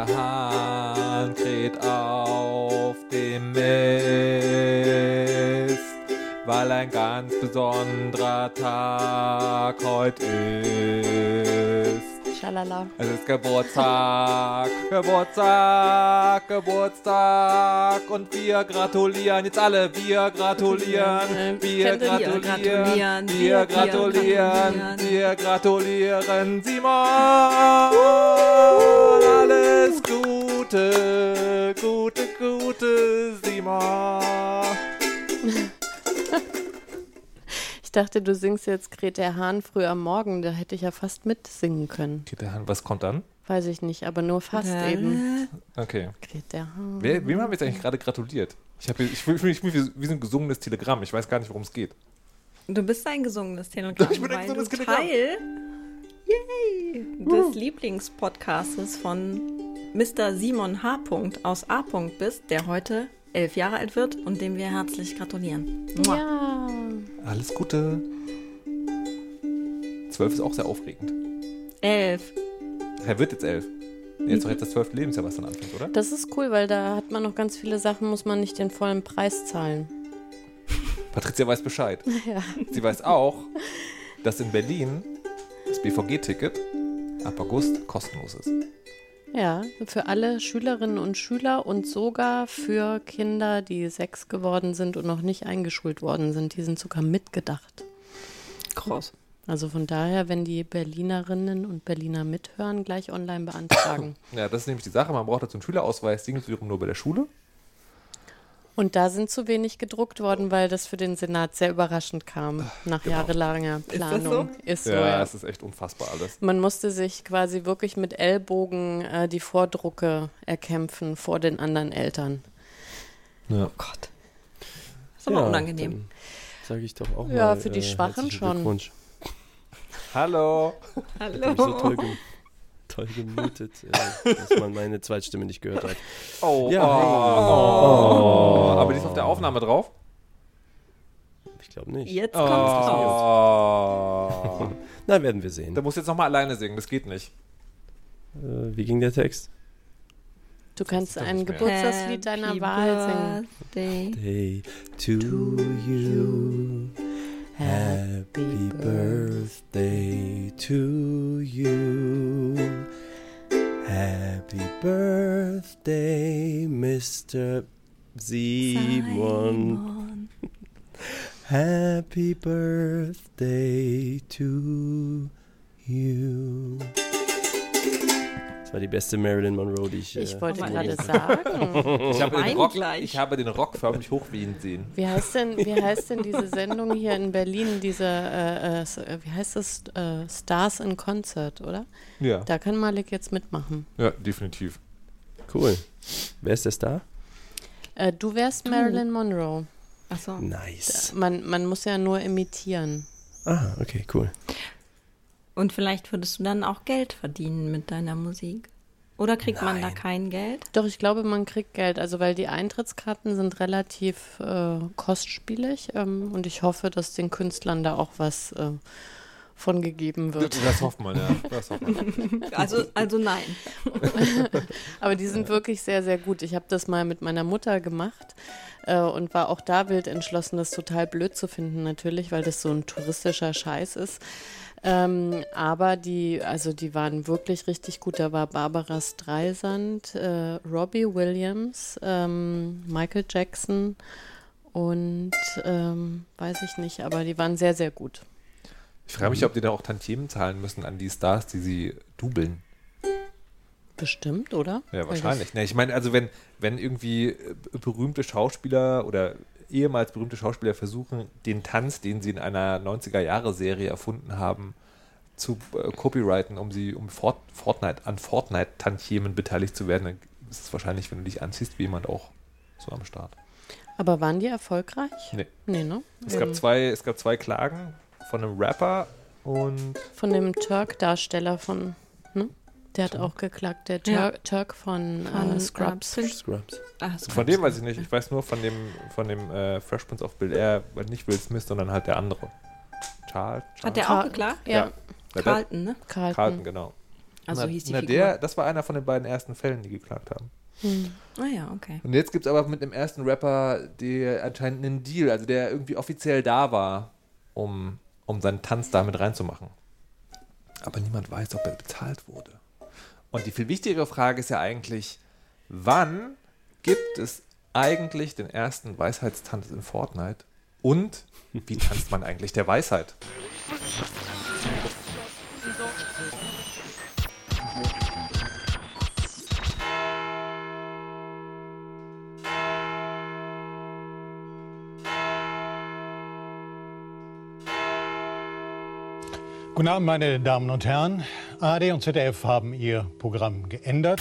Der Hahn kräht auf dem Mist, weil ein ganz besonderer Tag heute ist. Schalala. Es ist Geburtstag, Geburtstag, Geburtstag und wir gratulieren jetzt alle, wir gratulieren, wir gratulieren, wir gratulieren. wir gratulieren Simon. Alles Gute, gute, gute Simon. Ich dachte, du singst jetzt Grete Hahn früh am Morgen. Da hätte ich ja fast mitsingen können. Der Hahn, was kommt dann? Weiß ich nicht, aber nur fast eben. Okay. Grete Hahn. Wer, wem haben wir jetzt eigentlich gerade gratuliert? Ich, hab, ich fühle mich wie, wie so ein gesungenes Telegramm. Ich weiß gar nicht, worum es geht. Du bist ein gesungenes Telegramm. Ich bin ein gesungenes Telegramm. Teil yay, des Lieblingspodcastes von Mr. Simon H. aus A. bist, der heute elf Jahre alt wird und dem wir herzlich gratulieren. Mua. Ja. Alles Gute. Zwölf ist auch sehr aufregend. Elf. Er wird jetzt elf. Jetzt doch jetzt das zwölfte Lebensjahr, was dann anfängt, oder? Das ist cool, weil da hat man noch ganz viele Sachen, muss man nicht den vollen Preis zahlen. Patricia weiß Bescheid. Ja. Sie weiß auch, dass in Berlin das BVG-Ticket ab August kostenlos ist. Ja, für alle Schülerinnen und Schüler und sogar für Kinder, die sechs geworden sind und noch nicht eingeschult worden sind. Die sind sogar mitgedacht. Groß. Also von daher, wenn die Berlinerinnen und Berliner mithören, gleich online beantragen. Ja, das ist nämlich die Sache. Man braucht dazu einen Schülerausweis, den gibt es wiederum nur bei der Schule. Und da sind zu wenig gedruckt worden, weil das für den Senat sehr überraschend kam, nach jahrelanger das Planung. Ist so, ja, ja. es ist echt unfassbar alles. Man musste sich quasi wirklich mit Ellbogen äh, die Vordrucke erkämpfen vor den anderen Eltern. Ja. Oh Gott. ist aber unangenehm. Sage ich doch auch mal. Ja, für die äh, Schwachen schon. Glückwunsch. Hallo. Toll, gem toll gemutet, äh, dass man meine Zweitstimme nicht gehört hat. Oh, Ja, oh, hey. oh. Aber die ist auf der Aufnahme drauf. Ich glaube nicht. Jetzt kommt's raus. Oh. Na, werden wir sehen. Da musst du jetzt nochmal alleine singen, das geht nicht. Äh, wie ging der Text? Du kannst ein. Geburtstagslied deiner Happy Wahl singen. Birthday. Day to you. Happy birthday to you. Happy birthday, Mr. Simon. Happy birthday to you. Das war die beste Marilyn Monroe, die ich. Ich äh, wollte gerade sagen. Ich habe, den Rock, ich habe den Rock förmlich hochwehen sehen. Wie heißt denn, wie heißt denn diese Sendung hier in Berlin, diese, äh, äh, wie heißt das, äh, Stars in Concert, oder? Ja. Da kann Malik jetzt mitmachen. Ja, definitiv. Cool. Wer ist der Star? Äh, du wärst Marilyn Monroe. Achso. Nice. Man, man muss ja nur imitieren. Ah, okay, cool. Und vielleicht würdest du dann auch Geld verdienen mit deiner Musik. Oder kriegt man da Nein. kein Geld? Doch, ich glaube, man kriegt Geld, also weil die Eintrittskarten sind relativ äh, kostspielig ähm, und ich hoffe, dass den Künstlern da auch was äh, von gegeben wird. Das hofft man, ja. Das hofft man. Also, also nein. Aber die sind wirklich sehr, sehr gut. Ich habe das mal mit meiner Mutter gemacht äh, und war auch da wild entschlossen, das total blöd zu finden, natürlich, weil das so ein touristischer Scheiß ist. Ähm, aber die, also die waren wirklich richtig gut. Da war Barbara Streisand, äh, Robbie Williams, ähm, Michael Jackson und ähm, weiß ich nicht, aber die waren sehr, sehr gut. Ich frage mich, ob die da auch Tantiemen zahlen müssen an die Stars, die sie dubeln. Bestimmt, oder? Ja, wahrscheinlich. Ne, ich meine, also wenn, wenn irgendwie äh, berühmte Schauspieler oder ehemals berühmte Schauspieler versuchen, den Tanz, den sie in einer 90er-Jahre-Serie erfunden haben, zu äh, copyrighten, um sie um Fort, Fortnite, an Fortnite-Tantiemen beteiligt zu werden, dann ist es wahrscheinlich, wenn du dich anziehst, wie jemand auch so am Start. Aber waren die erfolgreich? Nee. Nee, ne? Es gab zwei, es gab zwei Klagen von einem Rapper und Von dem Turk-Darsteller von, ne? Der hat auch geklagt, der Tur Ja. Turk von, Von, äh, Scrubs. äh, Scrubs. Ah, von dem weiß ich nicht. Ich weiß nur von dem, von dem äh, Fresh Prince of Bel Air, nicht Will Smith, sondern halt der andere. Charles. Hat der Carl- auch geklagt? ja, Ja, der- Carlton, ne? Carlton. Carlton, genau. Also na, hieß die na, Figur. der, das war einer von den beiden ersten Fällen, die geklagt haben. Ah ja, okay. Und jetzt gibt es aber mit dem ersten Rapper der anscheinend einen Deal, also der irgendwie offiziell da war, um, um seinen Tanz damit reinzumachen. Aber niemand weiß, ob er bezahlt wurde. Und die viel wichtigere Frage ist ja eigentlich, wann gibt es eigentlich den ersten Weisheitstanz in Fortnite? Und wie tanzt man eigentlich der Weisheit? Guten Abend, meine Damen und Herren. ARD und ZDF haben ihr Programm geändert.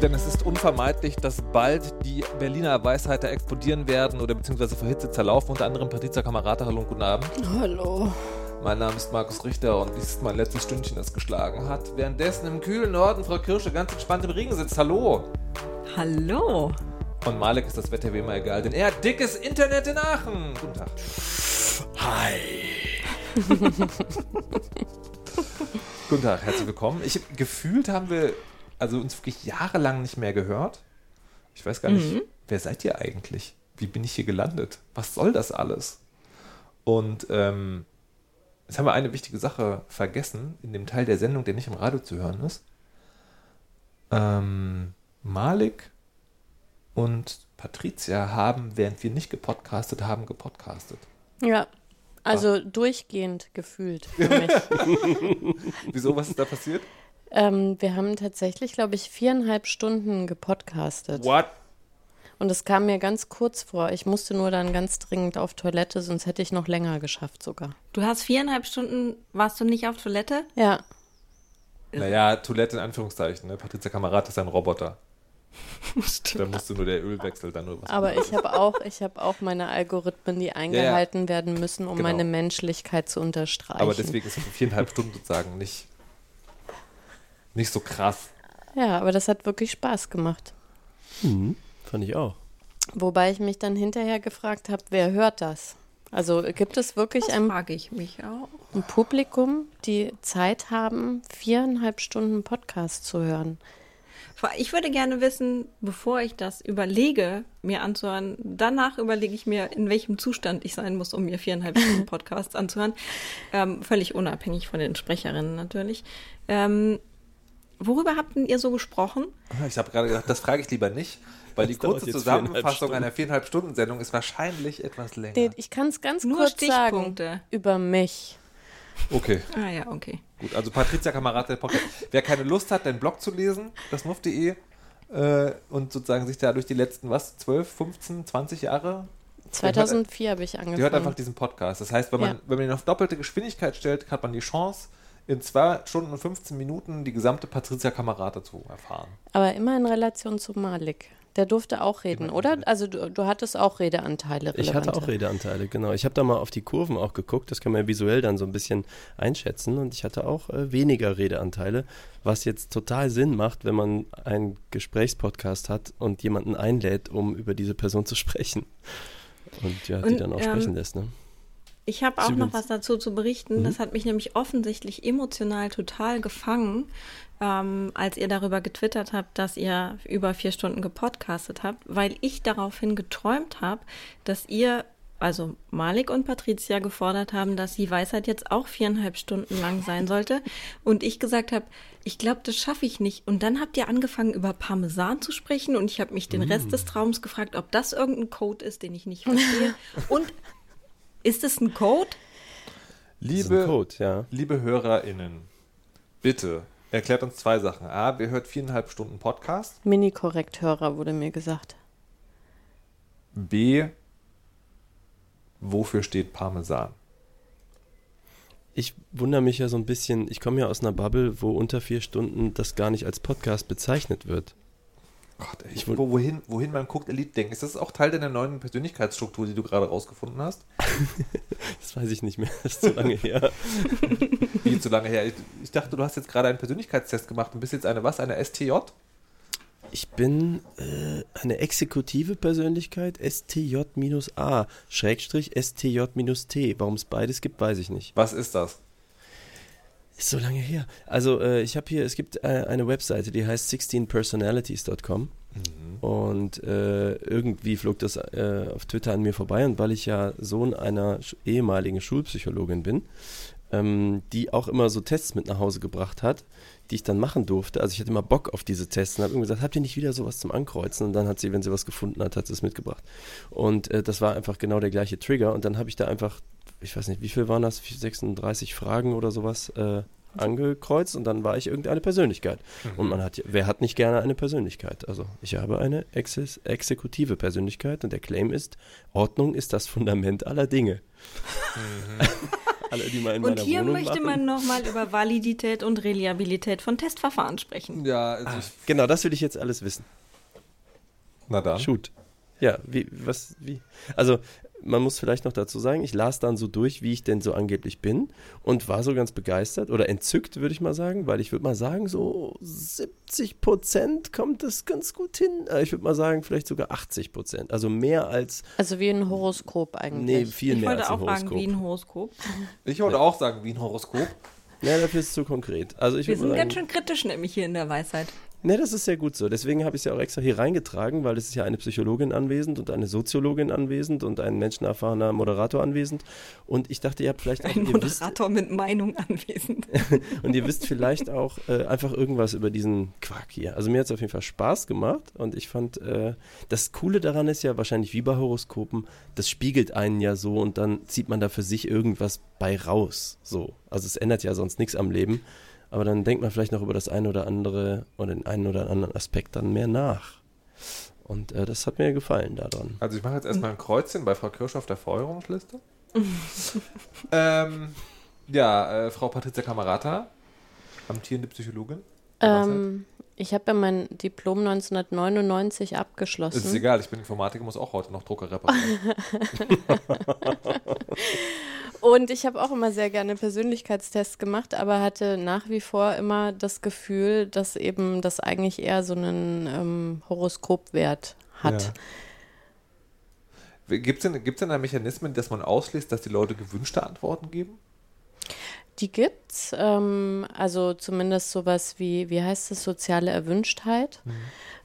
Denn es ist unvermeidlich, dass bald die Berliner Weisheiter explodieren werden oder beziehungsweise verhitzet zerlaufen. Unter anderem Patrizia Kamerata. Hallo und guten Abend. Hallo. Mein Name ist Markus Richter und dies ist mein letztes Stündchen, das geschlagen hat. Währenddessen im kühlen Norden Frau Kirsche ganz entspannt im Regen sitzt. Hallo. Hallo. Und Malek ist das Wetter wie immer egal, denn er hat dickes Internet in Aachen. Guten Tag. Hi. Guten Tag, herzlich willkommen. Ich, gefühlt haben wir also uns wirklich jahrelang nicht mehr gehört. Ich weiß gar nicht, wer seid ihr eigentlich? Wie bin ich hier gelandet? Was soll das alles? Und ähm, jetzt haben wir eine wichtige Sache vergessen in dem Teil der Sendung, der nicht im Radio zu hören ist. Ähm, Malik und Patricia haben, während wir nicht gepodcastet haben, gepodcastet. Ja, also durchgehend gefühlt für mich. Wieso, was ist da passiert? ähm, wir haben tatsächlich, glaube ich, viereinhalb Stunden gepodcastet. What? Und es kam mir ganz kurz vor. Ich musste nur dann ganz dringend auf Toilette, sonst hätte ich noch länger geschafft sogar. Du hast viereinhalb Stunden, warst du nicht auf Toilette? Ja, Naja, Toilette in Anführungszeichen. Ne? Patricia Kamerad ist ein Roboter. Da musste nur der Ölwechsel dann nur was. aber ich habe auch, ich habe auch meine Algorithmen, die eingehalten werden müssen, um Genau. meine Menschlichkeit zu unterstreichen. Aber deswegen ist viereinhalb Stunden sozusagen nicht, nicht so krass. Ja, aber das hat wirklich Spaß gemacht. Mhm, fand ich auch. Wobei ich mich dann hinterher gefragt habe, wer hört das? Also gibt es wirklich Das ein, frage ich mich auch. ein Publikum, die Zeit haben, viereinhalb Stunden Podcast zu hören? Ich würde gerne wissen, bevor ich das überlege, mir anzuhören, danach überlege ich mir, in welchem Zustand ich sein muss, um mir viereinhalb Stunden Podcasts anzuhören. Ähm, völlig unabhängig von den Sprecherinnen natürlich. Ähm, worüber habt denn ihr so gesprochen? Ich habe gerade gedacht, das frage ich lieber nicht, weil die Das dauert kurze Zusammenfassung einer viereinhalb Stunden Sendung ist wahrscheinlich etwas länger. Ich kann es ganz Nur kurz sagen Stichpunkte. über mich. Okay, Ah ja, okay. gut. Also Patricia Kamerad, der Podcast. Wer keine Lust hat, deinen Blog zu lesen, das muff.de äh, und sozusagen sich da durch die letzten, was, 12, 15, 20 Jahre 2004 habe ich Die hört angefangen. einfach diesen Podcast. Das heißt, wenn man, Ja. wenn man ihn auf doppelte Geschwindigkeit stellt, hat man die Chance, in 2 Stunden und 15 Minuten die gesamte Patricia Kamerata zu erfahren. Aber immer in Relation zu Malik. Der durfte auch reden, Immer oder? Also du, du hattest auch Redeanteile. Ich hatte auch relevante. Redeanteile, genau. Ich habe da mal auf die Kurven auch geguckt, das kann man ja visuell dann so ein bisschen einschätzen und ich hatte auch äh, weniger Redeanteile, was jetzt total Sinn macht, wenn man einen Gesprächspodcast hat und jemanden einlädt, um über diese Person zu sprechen. Und ja, die Und, dann auch ähm, sprechen lässt, ne? Ich habe auch noch was dazu zu berichten. Mhm. Das hat mich nämlich offensichtlich emotional total gefangen, ähm, als ihr darüber getwittert habt, dass ihr über vier Stunden gepodcastet habt, weil ich daraufhin geträumt habe, dass ihr, also Malik und Patricia, gefordert haben, dass die Weisheit jetzt auch viereinhalb Stunden lang sein sollte. Und ich gesagt habe, ich glaube, das schaffe ich nicht. Und dann habt ihr angefangen, über Parmesan zu sprechen und ich habe mich den Rest des Traums gefragt, ob das irgendein Code ist, den ich nicht verstehe. und ist es ein Code? Das ist ein Liebe, Code, ja. liebe HörerInnen, bitte erklärt uns zwei Sachen. A, wer hört viereinhalb Stunden Podcast? Mini-Korrekthörer wurde mir gesagt. B, wofür steht Parmesan? Ich wundere mich ja so ein bisschen, ich komme ja aus einer Bubble, wo unter vier Stunden das gar nicht als Podcast bezeichnet wird. Gott, Ich wo, wohin, wohin man guckt, Elite denken. Ist das auch Teil deiner neuen Persönlichkeitsstruktur, die du gerade rausgefunden hast? Das weiß ich nicht mehr, das ist zu lange her. Wie zu lange her? Ich, ich dachte, du hast jetzt gerade einen Persönlichkeitstest gemacht und bist jetzt eine was? Eine STJ? Ich bin äh, eine exekutive Persönlichkeit, STJ-A, Schrägstrich STJ-T. Warum es beides gibt, weiß ich nicht. Was ist das? Ist so lange her. Also äh, ich habe hier, es gibt äh, eine Webseite, die heißt 16personalities.com. Mhm. Und äh, irgendwie flog das äh, auf Twitter an mir vorbei. Und weil ich ja Sohn einer ehemaligen Schulpsychologin bin, ähm, die auch immer so Tests mit nach Hause gebracht hat, die ich dann machen durfte. Also ich hatte immer Bock auf diese Tests und habe immer gesagt, habt ihr nicht wieder sowas zum Ankreuzen? Und dann hat sie, wenn sie was gefunden hat, hat sie es mitgebracht. Und äh, das war einfach genau der gleiche Trigger. Und dann habe ich da einfach, ich weiß nicht, wie viel waren das? 36 Fragen oder sowas äh, angekreuzt und dann war ich irgendeine Persönlichkeit. Mhm. Und man hat, wer hat nicht gerne eine Persönlichkeit? Also ich habe eine ex exekutive Persönlichkeit und der Claim ist, Ordnung ist das Fundament aller Dinge. Mhm. alle, die mal in Und hier Wohnung möchte man nochmal über Validität und Reliabilität von Testverfahren sprechen. Ja, also ah, genau, das will ich jetzt alles wissen. Na dann. Shoot. Ja, wie, was, wie? Also, man muss vielleicht noch dazu sagen, ich las dann so durch, wie ich denn so angeblich bin und war so ganz begeistert oder entzückt, würde ich mal sagen, weil ich würde mal sagen, so 70 Prozent kommt das ganz gut hin. Äh, ich würde mal sagen, vielleicht sogar 80 Prozent. Also mehr als. Also wie ein Horoskop eigentlich. Nee, viel ich mehr als ein Horoskop. Ich wollte auch sagen, wie ein Horoskop. Ich wollte auch sagen, wie ein Horoskop. Ja, dafür ist es zu konkret. Also ich Wir sind sagen, ganz schön kritisch nämlich hier in der Weisheit. Ne, das ist sehr gut so. Deswegen habe ich es ja auch extra hier reingetragen, weil es ist ja eine Psychologin anwesend und eine Soziologin anwesend und ein menschenerfahrener Moderator anwesend. Und ich dachte, ihr habt vielleicht auch... Ein Moderator wisst, mit Meinung anwesend. und ihr wisst vielleicht auch äh, einfach irgendwas über diesen Quark hier. Also mir hat es auf jeden Fall Spaß gemacht und ich fand, äh, das Coole daran ist ja wahrscheinlich wie bei Horoskopen, das spiegelt einen ja so und dann zieht man da für sich irgendwas bei raus. So. Also es ändert ja sonst nichts am Leben. Aber dann denkt man vielleicht noch über das eine oder andere oder den einen oder anderen Aspekt dann mehr nach. Und äh, das hat mir gefallen daran. Also ich mache jetzt erstmal ein Kreuzchen bei Frau Kirsch auf der Feuerungsliste. ähm, ja, äh, Frau Patricia Kamerata, amtierende Psychologin. Ähm, ich habe ja mein Diplom 1999 abgeschlossen. Ist egal, ich bin Informatiker, muss auch heute noch Drucker reparieren. Und ich habe auch immer sehr gerne Persönlichkeitstests gemacht, aber hatte nach wie vor immer das Gefühl, dass eben das eigentlich eher so einen ähm, Horoskopwert hat. Ja. Gibt es denn, gibt's denn da Mechanismen, dass man ausschließt, dass die Leute gewünschte Antworten geben? Die gibt's. Ähm, also zumindest sowas wie, wie heißt es, soziale Erwünschtheit. Mhm.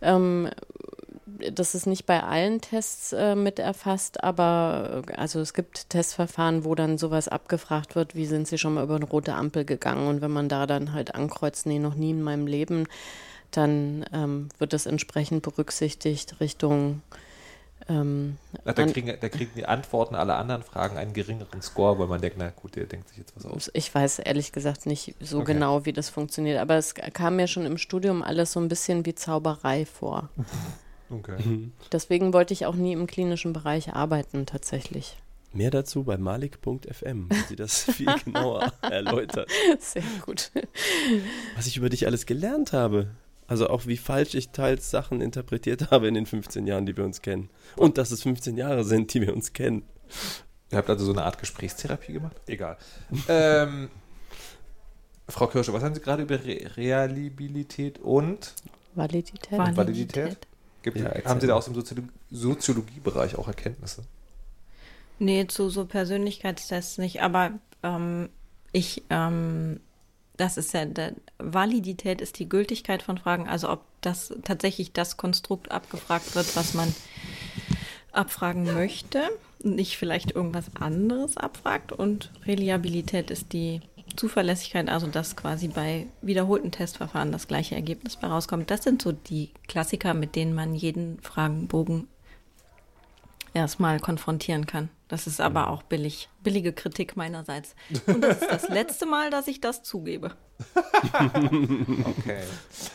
Ähm, das ist nicht bei allen Tests äh, mit erfasst, aber äh, also es gibt Testverfahren, wo dann sowas abgefragt wird, wie sind Sie schon mal über eine rote Ampel gegangen? Und wenn man da dann halt ankreuzt, nee, noch nie in meinem Leben, dann ähm, wird das entsprechend berücksichtigt Richtung ähm, Ach, da, kriegen, da, kriegen, die Antworten aller anderen Fragen einen geringeren Score, weil man denkt, na gut, der denkt sich jetzt was aus. Ich weiß ehrlich gesagt nicht so okay. genau, wie das funktioniert, aber es kam mir schon im Studium alles so ein bisschen wie Zauberei vor. Okay. Mhm. Deswegen wollte ich auch nie im klinischen Bereich arbeiten, tatsächlich. Mehr dazu bei malik.fm, wo sie das viel genauer erläutert. Sehr gut. Was ich über dich alles gelernt habe. Also auch wie falsch ich teils Sachen interpretiert habe in den 15 Jahren, die wir uns kennen. Und dass es 15 Jahre sind, die wir uns kennen. Ihr habt also so eine Art Gesprächstherapie gemacht? Egal. ähm, Frau Kirsche, was haben Sie gerade über Re Realibilität und Validität? Validität. Validität? Gibt, ja, haben Sie da aus dem Soziolo Soziologiebereich auch Erkenntnisse? Nee, zu so Persönlichkeitstests nicht, aber ähm, ich, ähm, das ist ja, der, Validität ist die Gültigkeit von Fragen, also ob das tatsächlich das Konstrukt abgefragt wird, was man abfragen möchte, nicht vielleicht irgendwas anderes abfragt und Reliabilität ist die Zuverlässigkeit, also dass quasi bei wiederholten Testverfahren das gleiche Ergebnis bei rauskommt. Das sind so die Klassiker, mit denen man jeden Fragenbogen erstmal konfrontieren kann. Das ist aber auch billig, billige Kritik meinerseits. Und das ist das letzte Mal, dass ich das zugebe. okay.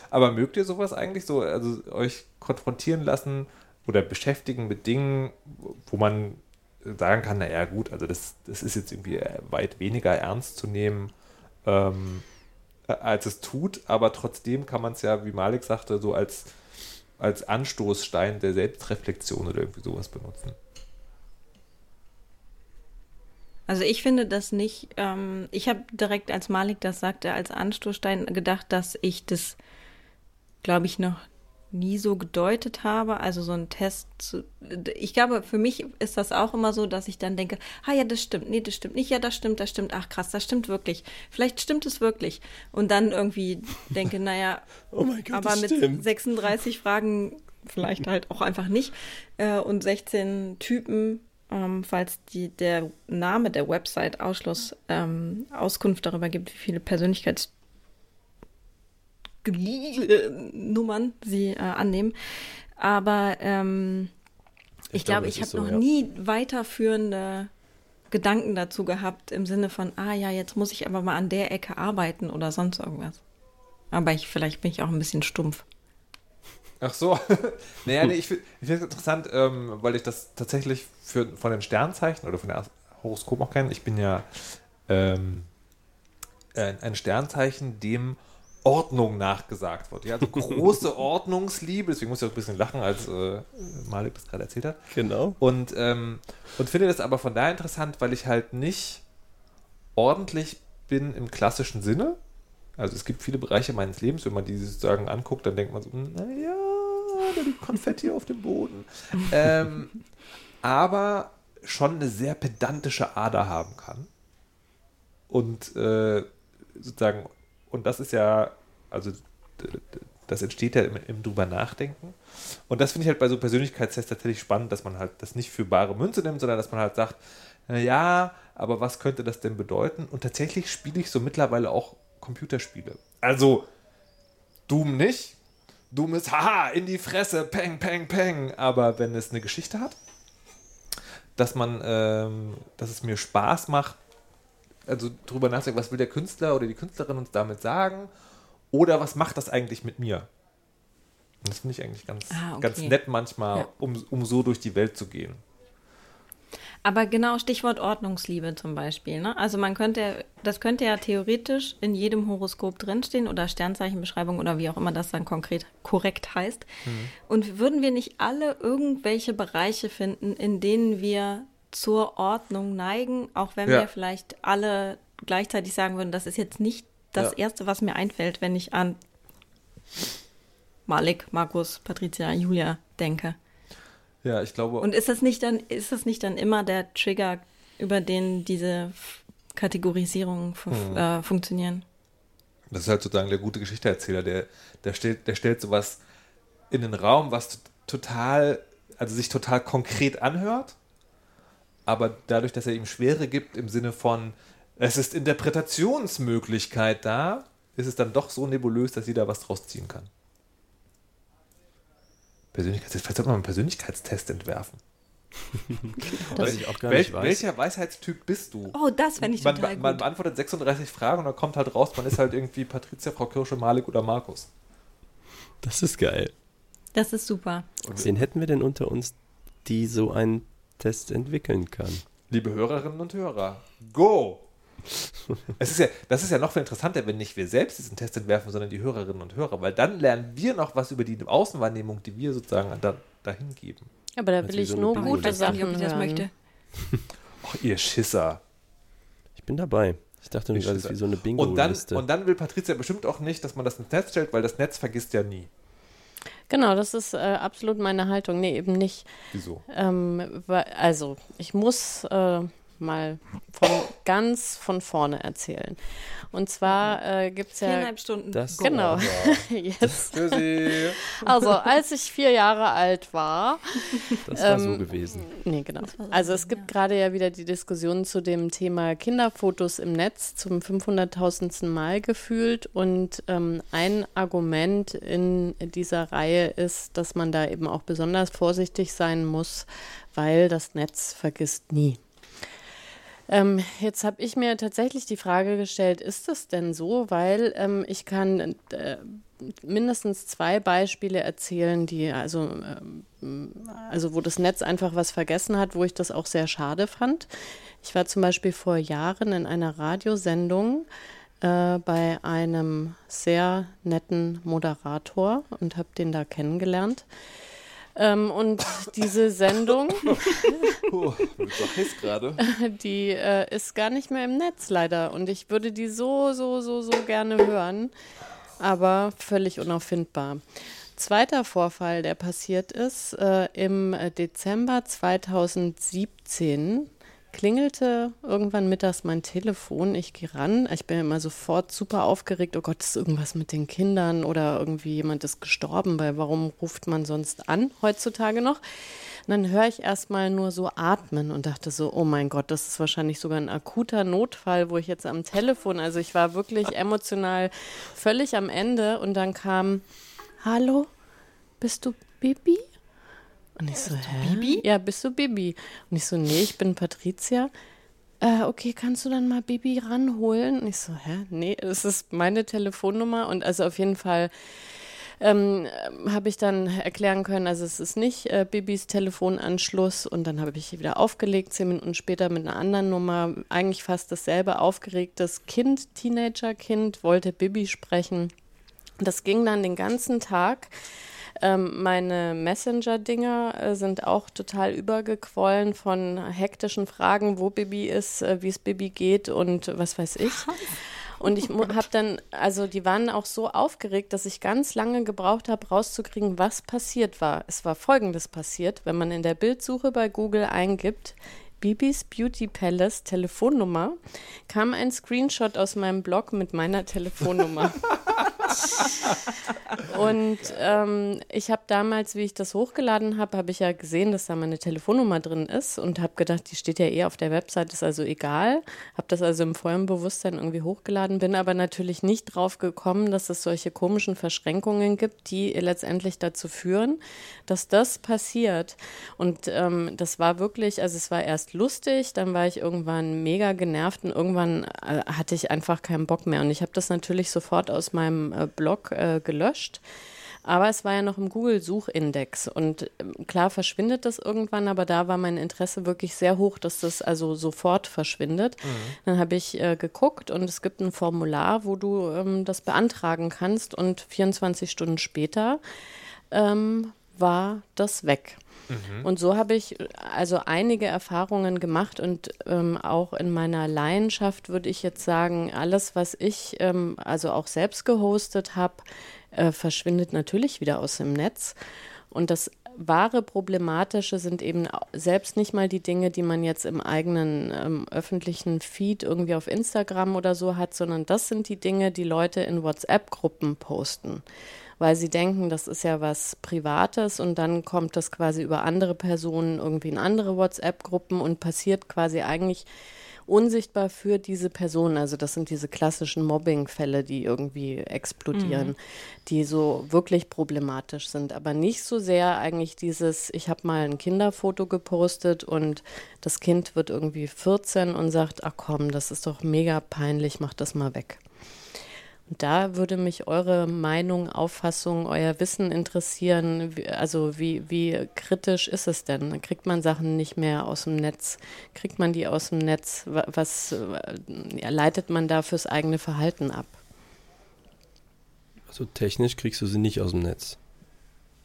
Aber mögt ihr sowas eigentlich so, also euch konfrontieren lassen oder beschäftigen mit Dingen, wo man sagen kann, naja gut, also das, das ist jetzt irgendwie weit weniger ernst zu nehmen, ähm, als es tut, aber trotzdem kann man es ja, wie Malik sagte, so als, als Anstoßstein der Selbstreflexion oder irgendwie sowas benutzen. Also ich finde das nicht, ähm, ich habe direkt, als Malik das sagte, als Anstoßstein gedacht, dass ich das, glaube ich, noch nie so gedeutet habe. Also so ein Test. Zu, ich glaube, für mich ist das auch immer so, dass ich dann denke, ah ja, das stimmt, nee, das stimmt nicht, ja, das stimmt, das stimmt, ach krass, das stimmt wirklich. Vielleicht stimmt es wirklich. Und dann irgendwie denke, naja, Oh Gott, aber mit stimmt. 36 Fragen vielleicht halt auch einfach nicht. Äh, und 16 Typen, ähm, falls die, der Name der Website Ausschluss ähm, Auskunft darüber gibt, wie viele Persönlichkeits Nummern sie äh, annehmen. Aber ähm, ich, Ich glaube, glaube, das ich habe so, noch ja. nie weiterführende Gedanken dazu gehabt, im Sinne von, ah ja, jetzt muss ich aber mal an der Ecke arbeiten oder sonst irgendwas. Aber ich, vielleicht bin ich auch ein bisschen stumpf. Ach so. naja, nee, ich finde es interessant, ähm, weil ich das tatsächlich für, von den Sternzeichen oder von der Horoskop auch kenne. Ich bin ja ähm, ein Sternzeichen, dem Ordnung nachgesagt wird. Ja, also große Ordnungsliebe, deswegen muss ich auch ein bisschen lachen, als äh, Malik das gerade erzählt hat. Genau. Und, ähm, und finde das aber von daher interessant, weil ich halt nicht ordentlich bin im klassischen Sinne. Also es gibt viele Bereiche meines Lebens, wenn man die sozusagen anguckt, dann denkt man so, naja, da liegt Konfetti auf dem Boden. Ähm, aber schon eine sehr pedantische Ader haben kann. Und äh, sozusagen, und das ist ja, also das entsteht ja im, im drüber nachdenken. Und das finde ich halt bei so Persönlichkeitstests tatsächlich spannend, dass man halt das nicht für bare Münze nimmt, sondern dass man halt sagt, na ja, aber was könnte das denn bedeuten? Und tatsächlich spiele ich so mittlerweile auch Computerspiele. Also Doom nicht. Doom ist haha in die Fresse, peng, peng, peng. Aber wenn es eine Geschichte hat, dass man, ähm, dass es mir Spaß macht, also drüber nachdenken, was will der Künstler oder die Künstlerin uns damit sagen? Oder was macht das eigentlich mit mir? Und das finde ich eigentlich ganz, Ah, okay. ganz nett manchmal, Ja. um, um so durch die Welt zu gehen. Aber genau, Stichwort Ordnungsliebe zum Beispiel. Ne? Also man könnte, das könnte ja theoretisch in jedem Horoskop drinstehen oder Sternzeichenbeschreibung oder wie auch immer das dann konkret korrekt heißt. Und würden wir nicht alle irgendwelche Bereiche finden, in denen wir zur Ordnung neigen, auch wenn Ja. wir vielleicht alle gleichzeitig sagen würden, das ist jetzt nicht das Ja. Erste, was mir einfällt, wenn ich an Malik, Markus, Patricia, Julia denke. Ja, ich glaube. Und ist das nicht dann, ist das nicht dann immer der Trigger, über den diese Kategorisierungen Hm. äh, funktionieren? Das ist halt sozusagen der gute Geschichteerzähler, der, der, stellt, der stellt sowas in den Raum, was total, also sich total konkret anhört, aber dadurch, dass er ihm Schwere gibt im Sinne von, es ist Interpretationsmöglichkeit da, ist es dann doch so nebulös, dass jeder was draus ziehen kann. Persönlichkeitstest, vielleicht sollte man einen Persönlichkeitstest entwerfen. Was ich auch gar Wel nicht weiß. Welcher Weisheitstyp bist du? Oh, das fände ich man, total man gut. beantwortet 36 Fragen und dann kommt halt raus, man ist halt irgendwie Patricia, Frau Kirsche, Malik oder Markus. Das ist geil. Das ist super. Wen hätten wir denn unter uns, die so einen Test entwickeln kann? Liebe Hörerinnen und Hörer, go! es ist ja, das ist ja noch viel interessanter, wenn nicht wir selbst diesen Test entwerfen, sondern die Hörerinnen und Hörer, weil dann lernen wir noch was über die Außenwahrnehmung, die wir sozusagen da, dahin geben. Aber da will wie ich so nur Bingo. Gute Sachen nicht, ob ich das möchte. Oh, ihr Schisser. Ich bin dabei. Ich dachte nur, Ich das ist wie so eine Und dann, Bingo-Liste. und dann will Patricia bestimmt auch nicht, dass man das ins Netz stellt, weil das Netz vergisst ja nie. Genau, das ist äh, absolut meine Haltung. Nee, eben nicht. Wieso? Ähm, weil, also, ich muss äh, mal von ganz von vorne erzählen. Und zwar äh, gibt es ja. Viereinhalb Stunden. Das- Genau. Yes. Tschüssi. Also, als ich vier Jahre alt war, das war so ähm, gewesen. Nee, genau. Also es gibt gerade ja wieder die Diskussion zu dem Thema Kinderfotos im Netz zum 500.000. Mal gefühlt. Und ähm, ein Argument in dieser Reihe ist, dass man da eben auch besonders vorsichtig sein muss, weil das Netz vergisst nie. Ähm, jetzt habe ich mir tatsächlich die Frage gestellt, ist das denn so? Weil ähm, ich kann äh, mindestens zwei Beispiele erzählen, die also, ähm, also wo das Netz einfach was vergessen hat, wo ich das auch sehr schade fand. Ich war zum Beispiel vor Jahren in einer Radiosendung äh, bei einem sehr netten Moderator und habe den da kennengelernt. Ähm, und diese Sendung, Oh, gerade. die äh, ist gar nicht mehr im Netz leider. Und ich würde die so, so, so, so gerne hören, aber völlig unauffindbar. zweiter Vorfall, der passiert ist, äh, im Dezember 2017 klingelte irgendwann mittags mein Telefon. Ich gehe ran. Ich bin immer sofort super aufgeregt. Oh Gott, ist irgendwas mit den Kindern oder irgendwie jemand ist gestorben, weil warum ruft man sonst an heutzutage noch? Und dann höre ich erstmal nur so atmen und dachte so, oh mein Gott, das ist wahrscheinlich sogar ein akuter Notfall, wo ich jetzt am Telefon, also ich war wirklich emotional völlig am Ende und dann kam, hallo, bist du Bibi? Und ich so, hä? Bibi? Ja, bist du Bibi? Und ich so, nee, ich bin Patricia. Äh, okay, kannst du dann mal Bibi ranholen? Und ich so, hä? Nee, das ist meine Telefonnummer. Und also auf jeden Fall ähm, habe ich dann erklären können, also es ist nicht äh, Bibis Telefonanschluss. Und dann habe ich wieder aufgelegt, zehn Minuten später mit einer anderen Nummer. Eigentlich fast dasselbe, aufgeregtes Kind, Teenagerkind, wollte Bibi sprechen. Das ging dann den ganzen Tag. Ähm, meine Messenger-Dinger äh, sind auch total übergequollen von hektischen Fragen, wo Bibi ist, äh, wie es Bibi geht und was weiß ich. Und ich habe dann, also die waren auch so aufgeregt, dass ich ganz lange gebraucht habe, rauszukriegen, was passiert war. Es war Folgendes passiert, wenn man in der Bildsuche bei Google eingibt, Bibis Beauty Palace Telefonnummer, kam ein Screenshot aus meinem Blog mit meiner Telefonnummer. Und ähm, ich habe damals, wie ich das hochgeladen habe, habe ich ja gesehen, dass da meine Telefonnummer drin ist und habe gedacht, die steht ja eh auf der Website, ist also egal. Habe das also im vollen Bewusstsein irgendwie hochgeladen, bin aber natürlich nicht drauf gekommen, dass es solche komischen Verschränkungen gibt, die letztendlich dazu führen, dass das passiert. Und ähm, das war wirklich, also es war erst lustig, dann war ich irgendwann mega genervt und irgendwann äh, hatte ich einfach keinen Bock mehr. Und ich habe das natürlich sofort aus meinem äh, Blog äh, gelöscht. Aber es war ja noch im Google-Suchindex und ähm, klar verschwindet das irgendwann, aber da war mein Interesse wirklich sehr hoch, dass das also sofort verschwindet. Mhm. Dann habe ich äh, geguckt und es gibt ein Formular, wo du ähm, das beantragen kannst und 24 Stunden später ähm, war das weg. Mhm. Und so habe ich also einige Erfahrungen gemacht und ähm, auch in meiner Leidenschaft würde ich jetzt sagen, alles, was ich ähm, also auch selbst gehostet habe, äh, verschwindet natürlich wieder aus dem Netz. Und das wahre Problematische sind eben selbst nicht mal die Dinge, die man jetzt im eigenen ähm, öffentlichen Feed irgendwie auf Instagram oder so hat, sondern das sind die Dinge, die Leute in WhatsApp-Gruppen posten weil sie denken, das ist ja was Privates und dann kommt das quasi über andere Personen irgendwie in andere WhatsApp-Gruppen und passiert quasi eigentlich unsichtbar für diese Person. Also das sind diese klassischen Mobbing-Fälle, die irgendwie explodieren, mhm. die so wirklich problematisch sind. Aber nicht so sehr eigentlich dieses, ich habe mal ein Kinderfoto gepostet und das Kind wird irgendwie 14 und sagt, ach komm, das ist doch mega peinlich, mach das mal weg. Und da würde mich eure Meinung, Auffassung, euer Wissen interessieren. Also wie, wie kritisch ist es denn? Kriegt man Sachen nicht mehr aus dem Netz? Kriegt man die aus dem Netz? Was ja, leitet man da fürs eigene Verhalten ab? Also technisch kriegst du sie nicht aus dem Netz.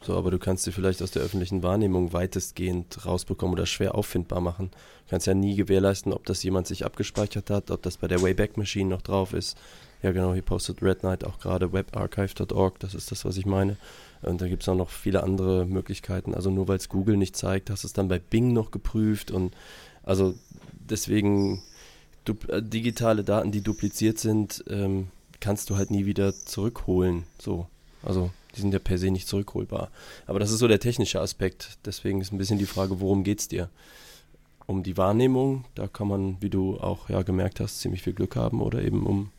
So, aber du kannst sie vielleicht aus der öffentlichen Wahrnehmung weitestgehend rausbekommen oder schwer auffindbar machen. Du kannst ja nie gewährleisten, ob das jemand sich abgespeichert hat, ob das bei der Wayback Machine noch drauf ist. Ja, genau, hier postet Red Knight auch gerade webarchive.org, das ist das, was ich meine. Und da gibt es auch noch viele andere Möglichkeiten. Also nur weil es Google nicht zeigt, hast du es dann bei Bing noch geprüft und also deswegen äh, digitale Daten, die dupliziert sind, ähm, kannst du halt nie wieder zurückholen. So, also die sind ja per se nicht zurückholbar. Aber das ist so der technische Aspekt. Deswegen ist ein bisschen die Frage, worum geht es dir? Um die Wahrnehmung, da kann man, wie du auch ja gemerkt hast, ziemlich viel Glück haben oder eben um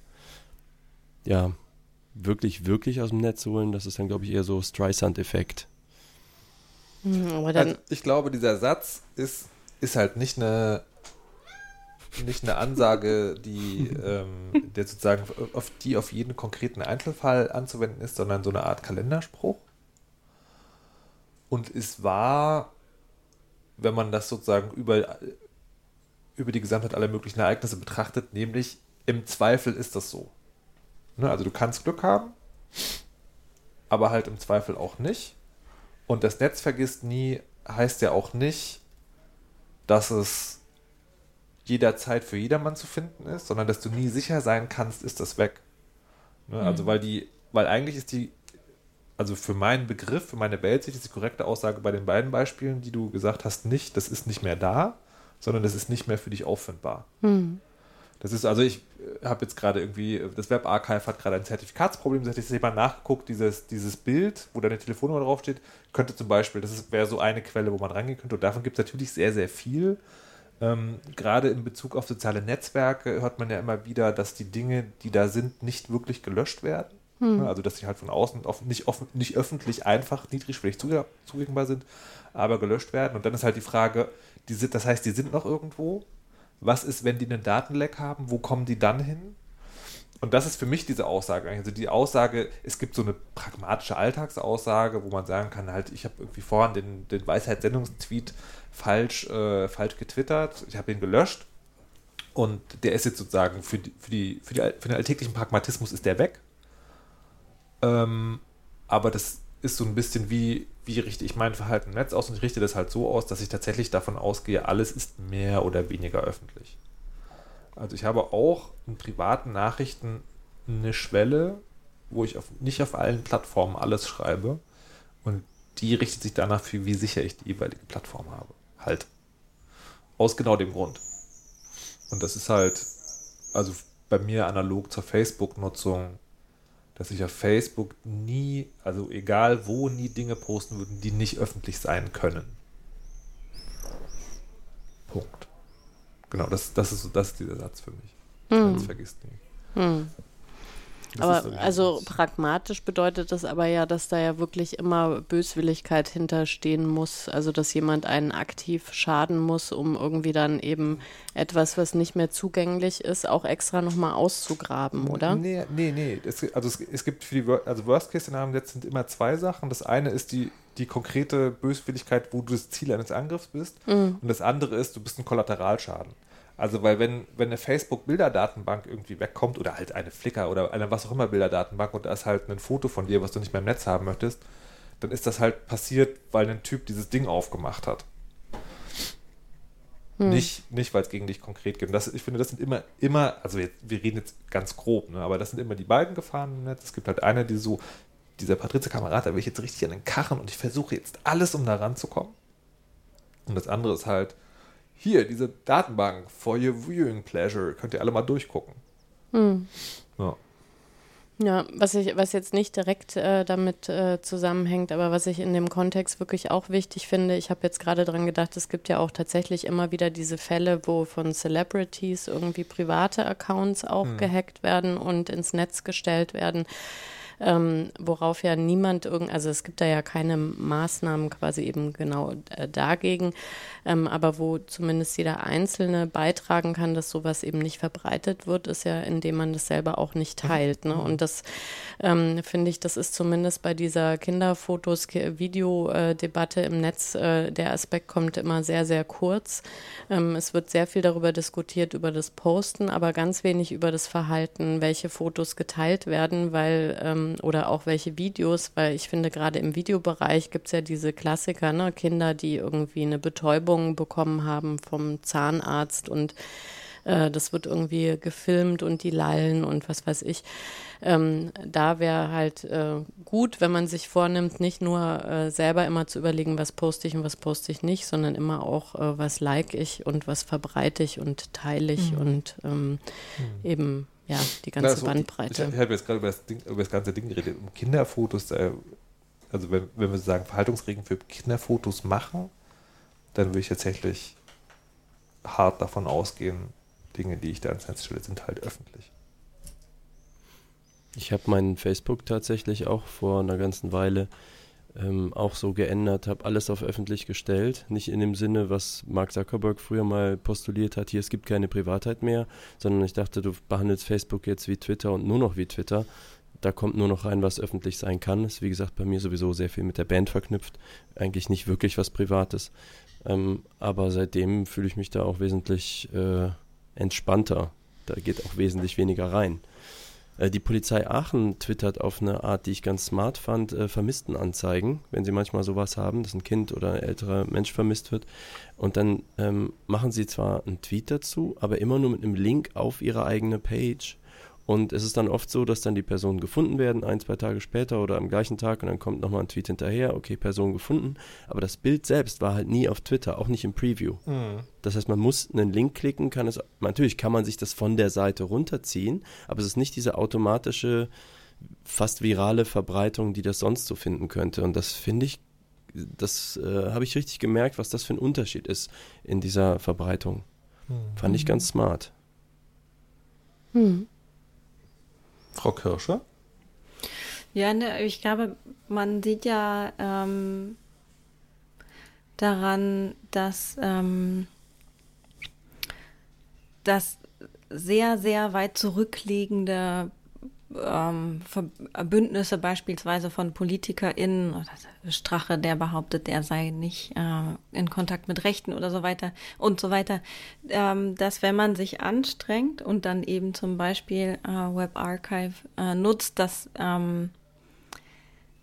ja wirklich, wirklich aus dem Netz holen, das ist dann, glaube ich, eher so Streisand-Effekt. Mhm, also ich glaube, dieser Satz ist, ist halt nicht eine nicht eine Ansage, die ähm, der sozusagen auf die auf jeden konkreten Einzelfall anzuwenden ist, sondern so eine Art Kalenderspruch. Und es war, wenn man das sozusagen über, über die Gesamtheit aller möglichen Ereignisse betrachtet, nämlich im Zweifel ist das so. Ne? Also du kannst Glück haben, aber halt im Zweifel auch nicht. Und das Netz vergisst nie heißt ja auch nicht, dass es jederzeit für jedermann zu finden ist, sondern dass du nie sicher sein kannst, ist das weg. Ne? Also mhm. weil die, weil eigentlich ist die also für meinen Begriff, für meine Weltsicht ist die korrekte Aussage bei den beiden Beispielen, die du gesagt hast, nicht, das ist nicht mehr da, sondern das ist nicht mehr für dich auffindbar. Mhm. Das ist, also ich habe jetzt gerade irgendwie, das Webarchive hat gerade ein Zertifikatsproblem, das hat jetzt jemand nachgeguckt, dieses, dieses Bild, wo deine Telefonnummer draufsteht, könnte zum Beispiel, das wäre so eine Quelle, wo man rangehen könnte. Und davon gibt es natürlich sehr, sehr viel. Ähm, gerade in Bezug auf soziale Netzwerke hört man ja immer wieder, dass die Dinge, die da sind, nicht wirklich gelöscht werden. Hm. Also dass sie halt von außen offen, nicht, offen, nicht öffentlich einfach niedrigschwellig zugängbar sind, aber gelöscht werden. Und dann ist halt die Frage, die sind, das heißt, die sind noch irgendwo, was ist, wenn die einen Datenleck haben? Wo kommen die dann hin? Und das ist für mich diese Aussage. Also die Aussage, es gibt so eine pragmatische Alltagsaussage, wo man sagen kann, halt, ich habe irgendwie vorhin den, den Weisheitssendungstweet falsch, äh, falsch getwittert, ich habe ihn gelöscht und der ist jetzt sozusagen für, die, für, die, für, die, für den alltäglichen Pragmatismus ist der weg. Ähm, aber das ist so ein bisschen wie, wie richte ich mein Verhalten im Netz aus und ich richte das halt so aus, dass ich tatsächlich davon ausgehe, alles ist mehr oder weniger öffentlich. Also ich habe auch in privaten Nachrichten eine Schwelle, wo ich auf, nicht auf allen Plattformen alles schreibe und die richtet sich danach für, wie sicher ich die jeweilige Plattform habe. Halt. Aus genau dem Grund. Und das ist halt, also bei mir analog zur Facebook-Nutzung dass ich auf Facebook nie, also egal wo, nie Dinge posten würde, die nicht öffentlich sein können. Punkt. Genau, das, das, ist, das ist dieser Satz für mich. Hm. Das vergisst nie. Hm. Aber so also pragmatisch bedeutet das aber ja, dass da ja wirklich immer Böswilligkeit hinterstehen muss, also dass jemand einen aktiv schaden muss, um irgendwie dann eben etwas, was nicht mehr zugänglich ist, auch extra nochmal auszugraben, oder? Nee, nee, nee. Es, also es, es gibt für die also Worst-Case-Szenarien jetzt sind immer zwei Sachen. Das eine ist die, die konkrete Böswilligkeit, wo du das Ziel eines Angriffs bist. Mhm. Und das andere ist, du bist ein Kollateralschaden. Also, weil wenn, wenn eine Facebook-Bilderdatenbank irgendwie wegkommt oder halt eine Flickr oder eine was auch immer Bilderdatenbank und da ist halt ein Foto von dir, was du nicht mehr im Netz haben möchtest, dann ist das halt passiert, weil ein Typ dieses Ding aufgemacht hat. Hm. Nicht, nicht weil es gegen dich konkret geht. Und das, ich finde, das sind immer, immer, also jetzt, wir reden jetzt ganz grob, ne, aber das sind immer die beiden Gefahren im Netz. Es gibt halt eine, die so, dieser Patrizia Kamerad, da will ich jetzt richtig an den Karren und ich versuche jetzt alles, um da ranzukommen. Und das andere ist halt, hier, diese Datenbank for your viewing pleasure, könnt ihr alle mal durchgucken. Hm. Ja. Ja, was ich, was jetzt nicht direkt äh, damit äh, zusammenhängt, aber was ich in dem Kontext wirklich auch wichtig finde, ich habe jetzt gerade dran gedacht, es gibt ja auch tatsächlich immer wieder diese Fälle, wo von Celebrities irgendwie private Accounts auch hm. gehackt werden und ins Netz gestellt werden ähm, worauf ja niemand irgend, also es gibt da ja keine Maßnahmen quasi eben genau äh, dagegen, ähm, aber wo zumindest jeder Einzelne beitragen kann, dass sowas eben nicht verbreitet wird, ist ja, indem man das selber auch nicht teilt. Ne? Und das ähm, finde ich, das ist zumindest bei dieser Kinderfotos, Videodebatte im Netz, äh, der Aspekt kommt immer sehr, sehr kurz. Ähm, es wird sehr viel darüber diskutiert, über das Posten, aber ganz wenig über das Verhalten, welche Fotos geteilt werden, weil ähm, oder auch welche Videos, weil ich finde, gerade im Videobereich gibt es ja diese Klassiker, ne? Kinder, die irgendwie eine Betäubung bekommen haben vom Zahnarzt und äh, das wird irgendwie gefilmt und die lallen und was weiß ich. Ähm, da wäre halt äh, gut, wenn man sich vornimmt, nicht nur äh, selber immer zu überlegen, was poste ich und was poste ich nicht, sondern immer auch, äh, was like ich und was verbreite ich und teile ich mhm. und ähm, mhm. eben ja, die ganze Klar, Bandbreite. Ich, ich habe jetzt gerade über, über, das ganze Ding geredet, um Kinderfotos, äh, also wenn, wenn wir sagen Verhaltungsregeln für Kinderfotos machen, dann würde ich tatsächlich hart davon ausgehen, Dinge, die ich da ins Netz stelle, sind halt öffentlich. Ich habe meinen Facebook tatsächlich auch vor einer ganzen Weile ähm, auch so geändert, habe alles auf öffentlich gestellt. Nicht in dem Sinne, was Mark Zuckerberg früher mal postuliert hat, hier es gibt keine Privatheit mehr, sondern ich dachte, du behandelst Facebook jetzt wie Twitter und nur noch wie Twitter. Da kommt nur noch rein, was öffentlich sein kann. Ist wie gesagt bei mir sowieso sehr viel mit der Band verknüpft. Eigentlich nicht wirklich was Privates. Ähm, aber seitdem fühle ich mich da auch wesentlich äh, entspannter. Da geht auch wesentlich weniger rein. Äh, die Polizei Aachen twittert auf eine Art, die ich ganz smart fand, äh, Vermisstenanzeigen, wenn sie manchmal sowas haben, dass ein Kind oder ein älterer Mensch vermisst wird. Und dann ähm, machen sie zwar einen Tweet dazu, aber immer nur mit einem Link auf ihre eigene Page. Und es ist dann oft so, dass dann die Personen gefunden werden, ein, zwei Tage später oder am gleichen Tag und dann kommt nochmal ein Tweet hinterher, okay, Person gefunden. Aber das Bild selbst war halt nie auf Twitter, auch nicht im Preview. Mhm. Das heißt, man muss einen Link klicken, kann es, natürlich kann man sich das von der Seite runterziehen, aber es ist nicht diese automatische, fast virale Verbreitung, die das sonst so finden könnte. Und das finde ich, das äh, habe ich richtig gemerkt, was das für ein Unterschied ist in dieser Verbreitung. Mhm. Fand ich ganz smart. Mhm. Frau Kirscher? Ja, ne, ich glaube, man sieht ja ähm, daran, dass, ähm, dass sehr, sehr weit zurückliegende ähm, Bündnisse beispielsweise von PolitikerInnen, Strache, der behauptet, er sei nicht äh, in Kontakt mit Rechten oder so weiter und so weiter, ähm, dass wenn man sich anstrengt und dann eben zum Beispiel äh, Web Archive äh, nutzt, dass ähm,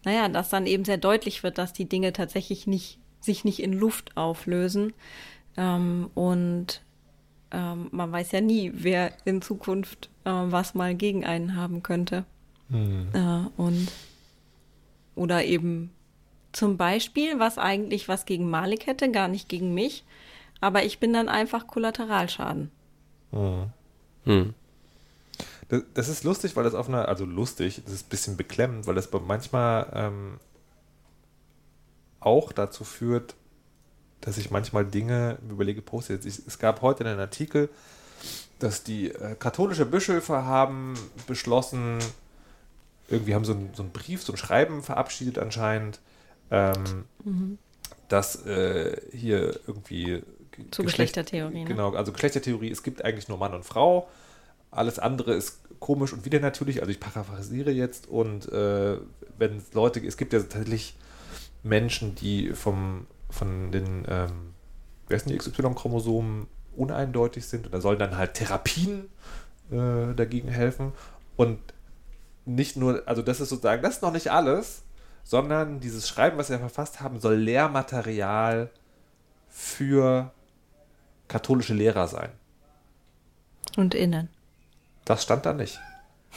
naja, dass dann eben sehr deutlich wird, dass die Dinge tatsächlich nicht sich nicht in Luft auflösen ähm, und ähm, man weiß ja nie, wer in Zukunft äh, was mal gegen einen haben könnte. Mhm. Äh, und oder eben zum Beispiel, was eigentlich was gegen Malik hätte, gar nicht gegen mich, aber ich bin dann einfach Kollateralschaden. Mhm. Mhm. Das, das, ist lustig, weil das auf einer, also lustig, das ist ein bisschen beklemmend, weil das manchmal ähm, auch dazu führt, dass ich manchmal Dinge überlege, poste jetzt. Ich, es gab heute einen Artikel, dass die äh, katholische Bischöfe haben beschlossen, irgendwie haben so, ein, so einen Brief, so ein Schreiben verabschiedet anscheinend, ähm, mhm. dass äh, hier irgendwie zu Geschlecht, Geschlechtertheorie. Ne? Genau, also Geschlechtertheorie, es gibt eigentlich nur Mann und Frau. Alles andere ist komisch und wieder natürlich, also ich paraphrasiere jetzt und äh, wenn Leute, es gibt ja tatsächlich Menschen, die vom von den, ähm, wer denn die XY-Chromosomen uneindeutig sind und da sollen dann halt Therapien äh, dagegen helfen und nicht nur, also das ist sozusagen, das ist noch nicht alles, sondern dieses Schreiben, was wir verfasst haben, soll Lehrmaterial für katholische Lehrer sein. Und innen. Das stand da nicht.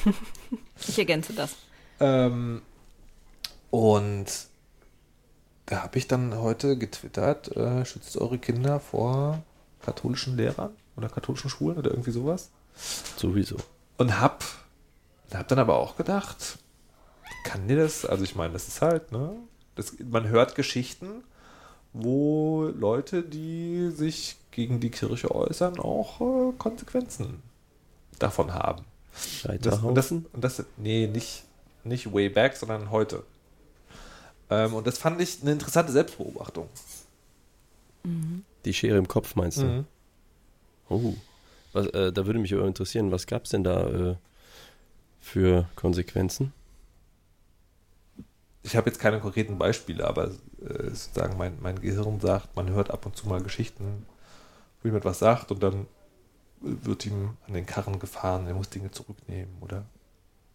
ich ergänze das. Ähm, und da habe ich dann heute getwittert, äh, schützt eure Kinder vor katholischen Lehrern oder katholischen Schulen oder irgendwie sowas. Sowieso. Und hab, hab dann aber auch gedacht, kann dir das, also ich meine, das ist halt, ne, das, man hört Geschichten, wo Leute, die sich gegen die Kirche äußern, auch äh, Konsequenzen davon haben. Das, und, das, und das, nee, nicht, nicht way back, sondern heute. Ähm, und das fand ich eine interessante Selbstbeobachtung. Mhm. Die Schere im Kopf meinst du? Mhm. Oh. Was, äh, da würde mich aber interessieren, was gab es denn da äh, für Konsequenzen? Ich habe jetzt keine konkreten Beispiele, aber äh, sozusagen mein, mein Gehirn sagt, man hört ab und zu mal Geschichten, wo jemand was sagt und dann wird ihm an den Karren gefahren, er muss Dinge zurücknehmen oder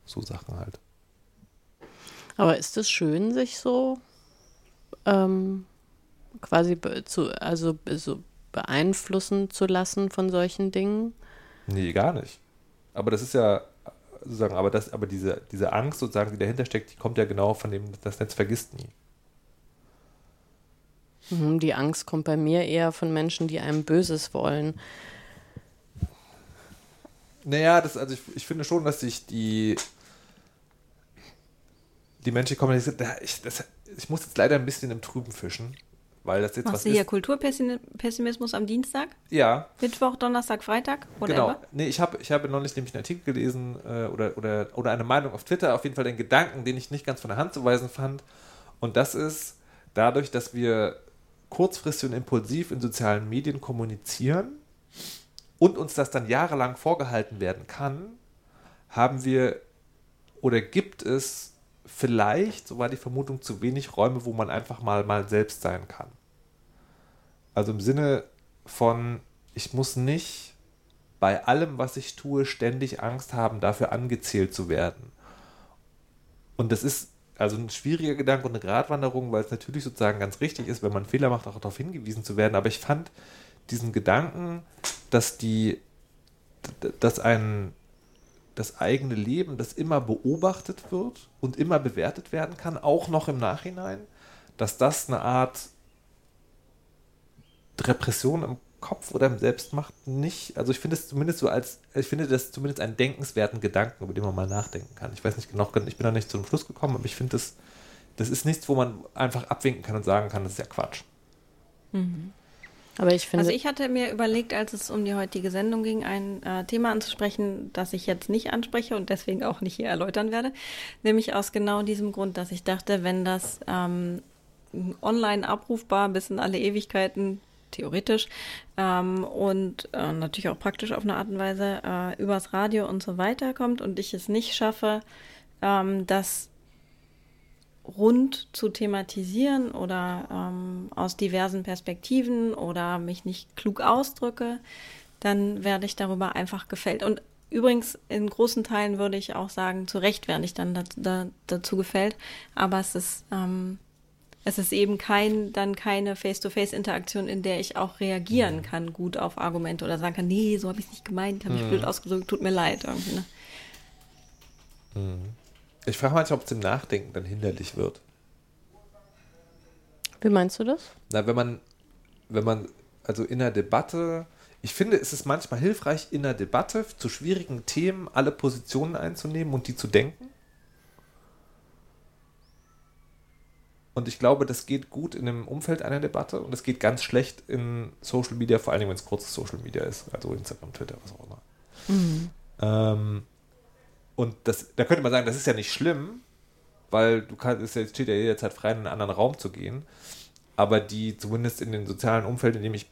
so Sachen halt. Aber ist es schön, sich so ähm, quasi zu, also so beeinflussen zu lassen von solchen Dingen? Nee, gar nicht. Aber das ist ja sozusagen, aber das, aber diese, diese Angst sozusagen, die dahinter steckt, die kommt ja genau von dem, das Netz vergisst nie. Mhm, die Angst kommt bei mir eher von Menschen, die einem Böses wollen. Naja, das, also ich, ich finde schon, dass sich die die Menschen kommen, ich, das, ich muss jetzt leider ein bisschen im Trüben fischen, weil das jetzt Machst was du hier ist. Kulturpessimismus am Dienstag? Ja. Mittwoch, Donnerstag, Freitag? Whatever. Genau. Nee, ich habe ich hab neulich nämlich einen Artikel gelesen äh, oder, oder, oder eine Meinung auf Twitter, auf jeden Fall den Gedanken, den ich nicht ganz von der Hand zu weisen fand. Und das ist dadurch, dass wir kurzfristig und impulsiv in sozialen Medien kommunizieren und uns das dann jahrelang vorgehalten werden kann, haben wir oder gibt es vielleicht, so war die Vermutung, zu wenig Räume, wo man einfach mal, mal selbst sein kann. Also im Sinne von, ich muss nicht bei allem, was ich tue, ständig Angst haben, dafür angezählt zu werden. Und das ist also ein schwieriger Gedanke und eine Gratwanderung, weil es natürlich sozusagen ganz richtig ist, wenn man Fehler macht, auch darauf hingewiesen zu werden. Aber ich fand diesen Gedanken, dass die, dass ein das eigene Leben, das immer beobachtet wird und immer bewertet werden kann, auch noch im Nachhinein, dass das eine Art Repression im Kopf oder im Selbstmacht nicht. Also ich finde es zumindest so als, ich finde das zumindest einen denkenswerten Gedanken, über den man mal nachdenken kann. Ich weiß nicht genau, ich bin da nicht zum Schluss gekommen, aber ich finde das, das ist nichts, wo man einfach abwinken kann und sagen kann, das ist ja Quatsch. Mhm. Aber ich finde. Also ich hatte mir überlegt, als es um die heutige Sendung ging, ein äh, Thema anzusprechen, das ich jetzt nicht anspreche und deswegen auch nicht hier erläutern werde. Nämlich aus genau diesem Grund, dass ich dachte, wenn das ähm, online abrufbar bis in alle Ewigkeiten theoretisch ähm, und äh, natürlich auch praktisch auf eine Art und Weise äh, übers Radio und so weiter kommt und ich es nicht schaffe, ähm, das rund zu thematisieren oder ähm, aus diversen Perspektiven oder mich nicht klug ausdrücke, dann werde ich darüber einfach gefällt. Und übrigens in großen Teilen würde ich auch sagen, zu Recht werde ich dann da, da, dazu gefällt. Aber es ist ähm, es ist eben kein, dann keine Face-to-Face-Interaktion, in der ich auch reagieren mhm. kann, gut auf Argumente oder sagen kann, nee, so habe ich es nicht gemeint, habe ich mhm. blöd ausgedrückt, tut mir leid irgendwie. Ne? Mhm. Ich frage manchmal, ob es im Nachdenken dann hinderlich wird. Wie meinst du das? Na, wenn man, wenn man, also in der Debatte, ich finde, es ist manchmal hilfreich, in der Debatte zu schwierigen Themen alle Positionen einzunehmen und die zu denken. Und ich glaube, das geht gut in dem Umfeld einer Debatte und es geht ganz schlecht in Social Media, vor allem wenn es kurzes Social Media ist, also Instagram, Twitter, was auch immer. Mhm. Ähm, und das, da könnte man sagen, das ist ja nicht schlimm, weil du kannst, es steht ja jederzeit frei, in einen anderen Raum zu gehen. Aber die, zumindest in den sozialen Umfeldern, in dem ich,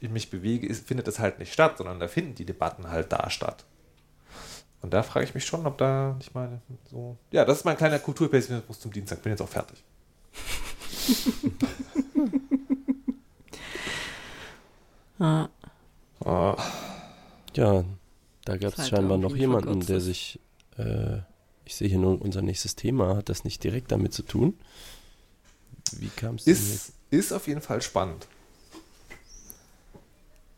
ich mich bewege, ist, findet das halt nicht statt, sondern da finden die Debatten halt da statt. Und da frage ich mich schon, ob da nicht mal so. Ja, das ist mein kleiner Kulturpessimismus zum Dienstag. Bin jetzt auch fertig. ah. Ah. Ja, da gab es scheinbar noch jemanden, der sich, äh, ich sehe hier nur unser nächstes Thema, hat das nicht direkt damit zu tun? Wie kam es? Ist, ist auf jeden Fall spannend.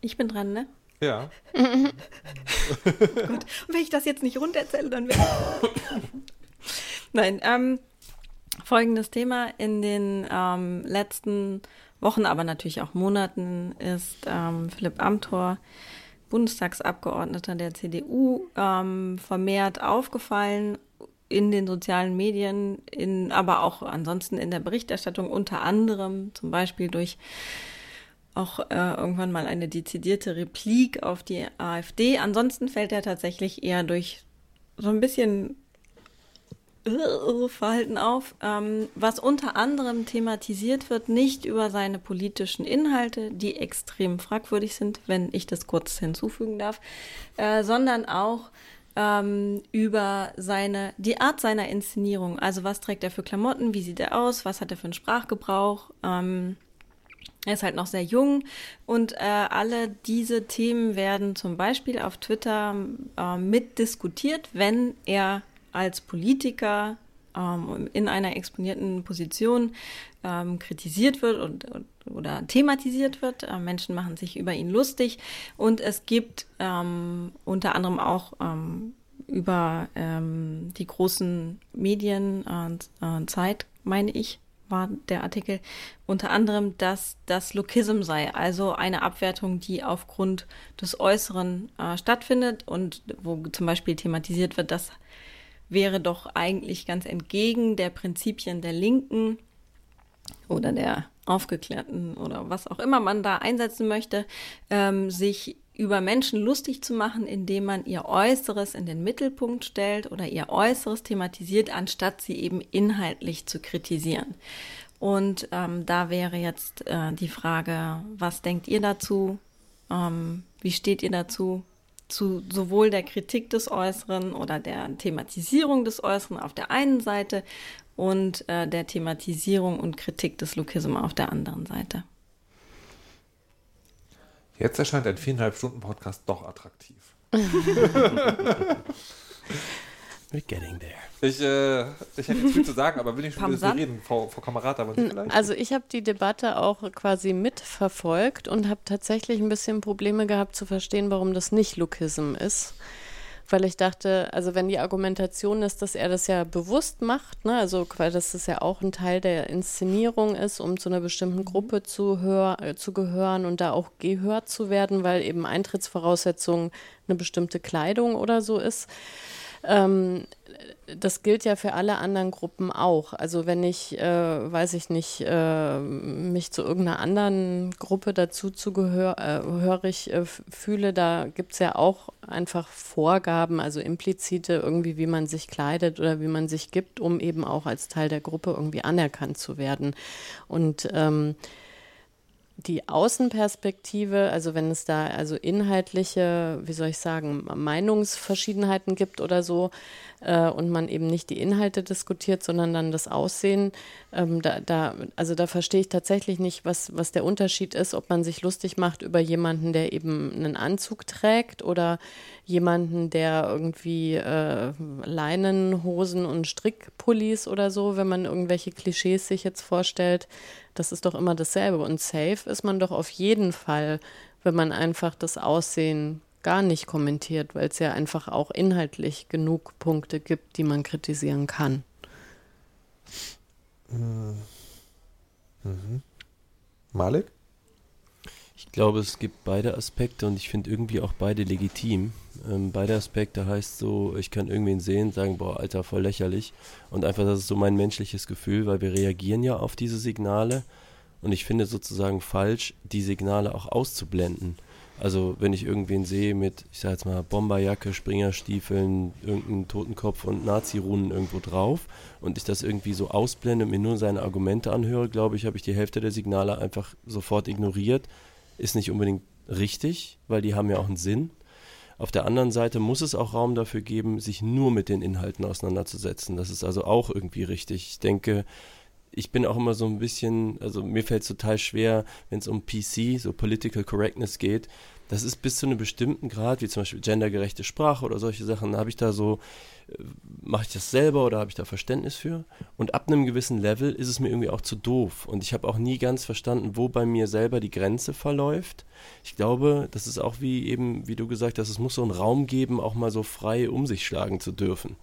Ich bin dran, ne? Ja. oh Gott. Und wenn ich das jetzt nicht runterzähle, dann wäre. Nein, ähm, Folgendes Thema in den ähm, letzten Wochen, aber natürlich auch Monaten ist ähm, Philipp Amthor, Bundestagsabgeordneter der CDU, ähm, vermehrt aufgefallen in den sozialen Medien, in, aber auch ansonsten in der Berichterstattung, unter anderem zum Beispiel durch auch äh, irgendwann mal eine dezidierte Replik auf die AfD. Ansonsten fällt er tatsächlich eher durch so ein bisschen Verhalten auf, ähm, was unter anderem thematisiert wird, nicht über seine politischen Inhalte, die extrem fragwürdig sind, wenn ich das kurz hinzufügen darf, äh, sondern auch ähm, über seine, die Art seiner Inszenierung. Also was trägt er für Klamotten, wie sieht er aus, was hat er für einen Sprachgebrauch, ähm, er ist halt noch sehr jung. Und äh, alle diese Themen werden zum Beispiel auf Twitter äh, mitdiskutiert, wenn er als Politiker ähm, in einer exponierten Position ähm, kritisiert wird und, oder thematisiert wird. Äh, Menschen machen sich über ihn lustig und es gibt ähm, unter anderem auch ähm, über ähm, die großen Medien, äh, äh, Zeit, meine ich, war der Artikel unter anderem, dass das Lookism sei, also eine Abwertung, die aufgrund des Äußeren äh, stattfindet und wo zum Beispiel thematisiert wird, dass wäre doch eigentlich ganz entgegen der Prinzipien der Linken oder der Aufgeklärten oder was auch immer man da einsetzen möchte, ähm, sich über Menschen lustig zu machen, indem man ihr Äußeres in den Mittelpunkt stellt oder ihr Äußeres thematisiert, anstatt sie eben inhaltlich zu kritisieren. Und ähm, da wäre jetzt äh, die Frage, was denkt ihr dazu? Ähm, wie steht ihr dazu? Zu sowohl der Kritik des Äußeren oder der Thematisierung des Äußeren auf der einen Seite und äh, der Thematisierung und Kritik des Lukism auf der anderen Seite. Jetzt erscheint ein viereinhalb Stunden Podcast doch attraktiv. We're getting there. Ich, äh, ich hätte jetzt viel zu sagen, aber will ich schon über reden, Frau, Frau Kamerad, aber hm, vielleicht? Also ich habe die Debatte auch quasi mitverfolgt und habe tatsächlich ein bisschen Probleme gehabt zu verstehen, warum das nicht Lukism ist. weil ich dachte, also wenn die Argumentation ist, dass er das ja bewusst macht, ne, also weil das ist ja auch ein Teil der Inszenierung ist, um zu einer bestimmten Gruppe zu, hör, äh, zu gehören und da auch gehört zu werden, weil eben Eintrittsvoraussetzung eine bestimmte Kleidung oder so ist. Ähm, das gilt ja für alle anderen Gruppen auch. Also wenn ich, äh, weiß ich nicht, äh, mich zu irgendeiner anderen Gruppe dazu zugehörig äh, äh, fühle, da gibt es ja auch einfach Vorgaben, also implizite irgendwie, wie man sich kleidet oder wie man sich gibt, um eben auch als Teil der Gruppe irgendwie anerkannt zu werden. Und ähm, die Außenperspektive, also wenn es da also inhaltliche, wie soll ich sagen, Meinungsverschiedenheiten gibt oder so, äh, und man eben nicht die Inhalte diskutiert, sondern dann das Aussehen, ähm, da, da, also da verstehe ich tatsächlich nicht, was, was der Unterschied ist, ob man sich lustig macht über jemanden, der eben einen Anzug trägt oder jemanden, der irgendwie äh, Leinenhosen und Strickpullis oder so, wenn man irgendwelche Klischees sich jetzt vorstellt, das ist doch immer dasselbe. Und safe ist man doch auf jeden Fall, wenn man einfach das Aussehen gar nicht kommentiert, weil es ja einfach auch inhaltlich genug Punkte gibt, die man kritisieren kann. Mhm. Mhm. Malik? Ich glaube, es gibt beide Aspekte und ich finde irgendwie auch beide legitim. Ähm, beide Aspekte heißt so, ich kann irgendwen sehen, sagen, boah, Alter, voll lächerlich. Und einfach, das ist so mein menschliches Gefühl, weil wir reagieren ja auf diese Signale. Und ich finde sozusagen falsch, die Signale auch auszublenden. Also wenn ich irgendwen sehe mit, ich sag jetzt mal, Bomberjacke, Springerstiefeln, irgendeinen Totenkopf und Nazi-Runen irgendwo drauf und ich das irgendwie so ausblende und mir nur seine Argumente anhöre, glaube ich, habe ich die Hälfte der Signale einfach sofort ignoriert. Ist nicht unbedingt richtig, weil die haben ja auch einen Sinn. Auf der anderen Seite muss es auch Raum dafür geben, sich nur mit den Inhalten auseinanderzusetzen. Das ist also auch irgendwie richtig. Ich denke, ich bin auch immer so ein bisschen, also mir fällt es total schwer, wenn es um PC, so Political Correctness geht. Das ist bis zu einem bestimmten Grad, wie zum Beispiel gendergerechte Sprache oder solche Sachen, habe ich da so, äh, mache ich das selber oder habe ich da Verständnis für? Und ab einem gewissen Level ist es mir irgendwie auch zu doof. Und ich habe auch nie ganz verstanden, wo bei mir selber die Grenze verläuft. Ich glaube, das ist auch wie eben, wie du gesagt hast, es muss so einen Raum geben, auch mal so frei um sich schlagen zu dürfen.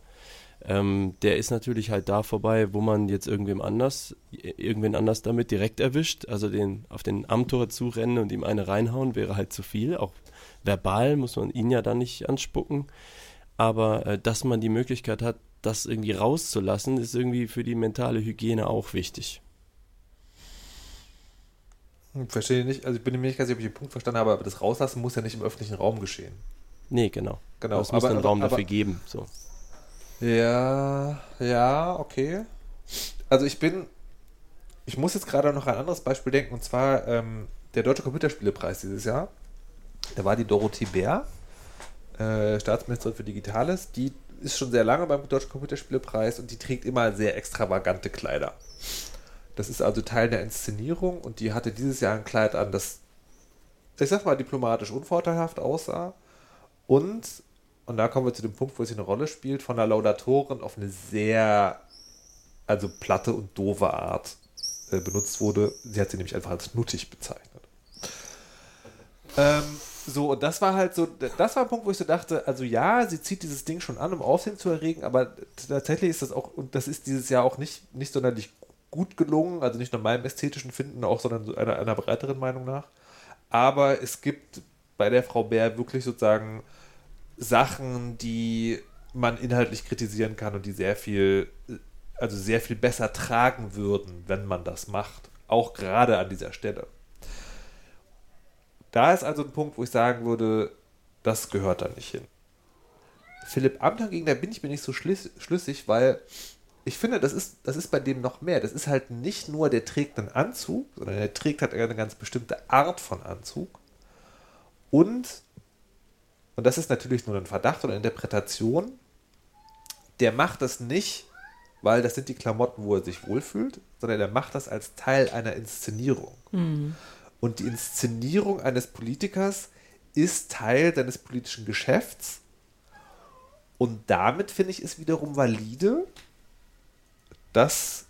Ähm, der ist natürlich halt da vorbei, wo man jetzt irgendwem anders, irgendwen anders damit direkt erwischt. Also den auf den Amtor zurennen und ihm eine reinhauen, wäre halt zu viel. Auch verbal muss man ihn ja dann nicht anspucken. Aber äh, dass man die Möglichkeit hat, das irgendwie rauszulassen, ist irgendwie für die mentale Hygiene auch wichtig. Hm, verstehe nicht, also ich bin mir nicht ganz sicher, ob ich den Punkt verstanden habe, aber das Rauslassen muss ja nicht im öffentlichen Raum geschehen. Nee, genau. Genau. es muss aber, einen Raum aber, dafür geben. So. Ja, ja, okay. Also ich bin, ich muss jetzt gerade noch ein anderes Beispiel denken, und zwar ähm, der Deutsche Computerspielepreis dieses Jahr. Da war die Dorothee Bär, äh, Staatsministerin für Digitales, die ist schon sehr lange beim Deutschen Computerspielepreis und die trägt immer sehr extravagante Kleider. Das ist also Teil der Inszenierung und die hatte dieses Jahr ein Kleid an, das, ich sag mal, diplomatisch unvorteilhaft aussah und und da kommen wir zu dem Punkt, wo es eine Rolle spielt, von der Laudatorin auf eine sehr, also platte und doofe Art äh, benutzt wurde. Sie hat sie nämlich einfach als nuttig bezeichnet. Ähm, so, und das war halt so, das war ein Punkt, wo ich so dachte, also ja, sie zieht dieses Ding schon an, um Aufsehen zu erregen, aber tatsächlich ist das auch, und das ist dieses Jahr auch nicht, nicht sonderlich gut gelungen, also nicht nur meinem ästhetischen Finden auch, sondern einer, einer breiteren Meinung nach. Aber es gibt bei der Frau Bär wirklich sozusagen Sachen, die man inhaltlich kritisieren kann und die sehr viel, also sehr viel besser tragen würden, wenn man das macht. Auch gerade an dieser Stelle. Da ist also ein Punkt, wo ich sagen würde, das gehört da nicht hin. Philipp Amt hingegen, da bin ich mir nicht so schlüssig, weil ich finde, das ist, das ist bei dem noch mehr. Das ist halt nicht nur, der trägt einen Anzug, sondern er trägt halt eine ganz bestimmte Art von Anzug. Und und das ist natürlich nur ein Verdacht oder Interpretation, der macht das nicht, weil das sind die Klamotten, wo er sich wohlfühlt, sondern er macht das als Teil einer Inszenierung. Mhm. Und die Inszenierung eines Politikers ist Teil seines politischen Geschäfts. Und damit finde ich es wiederum valide, das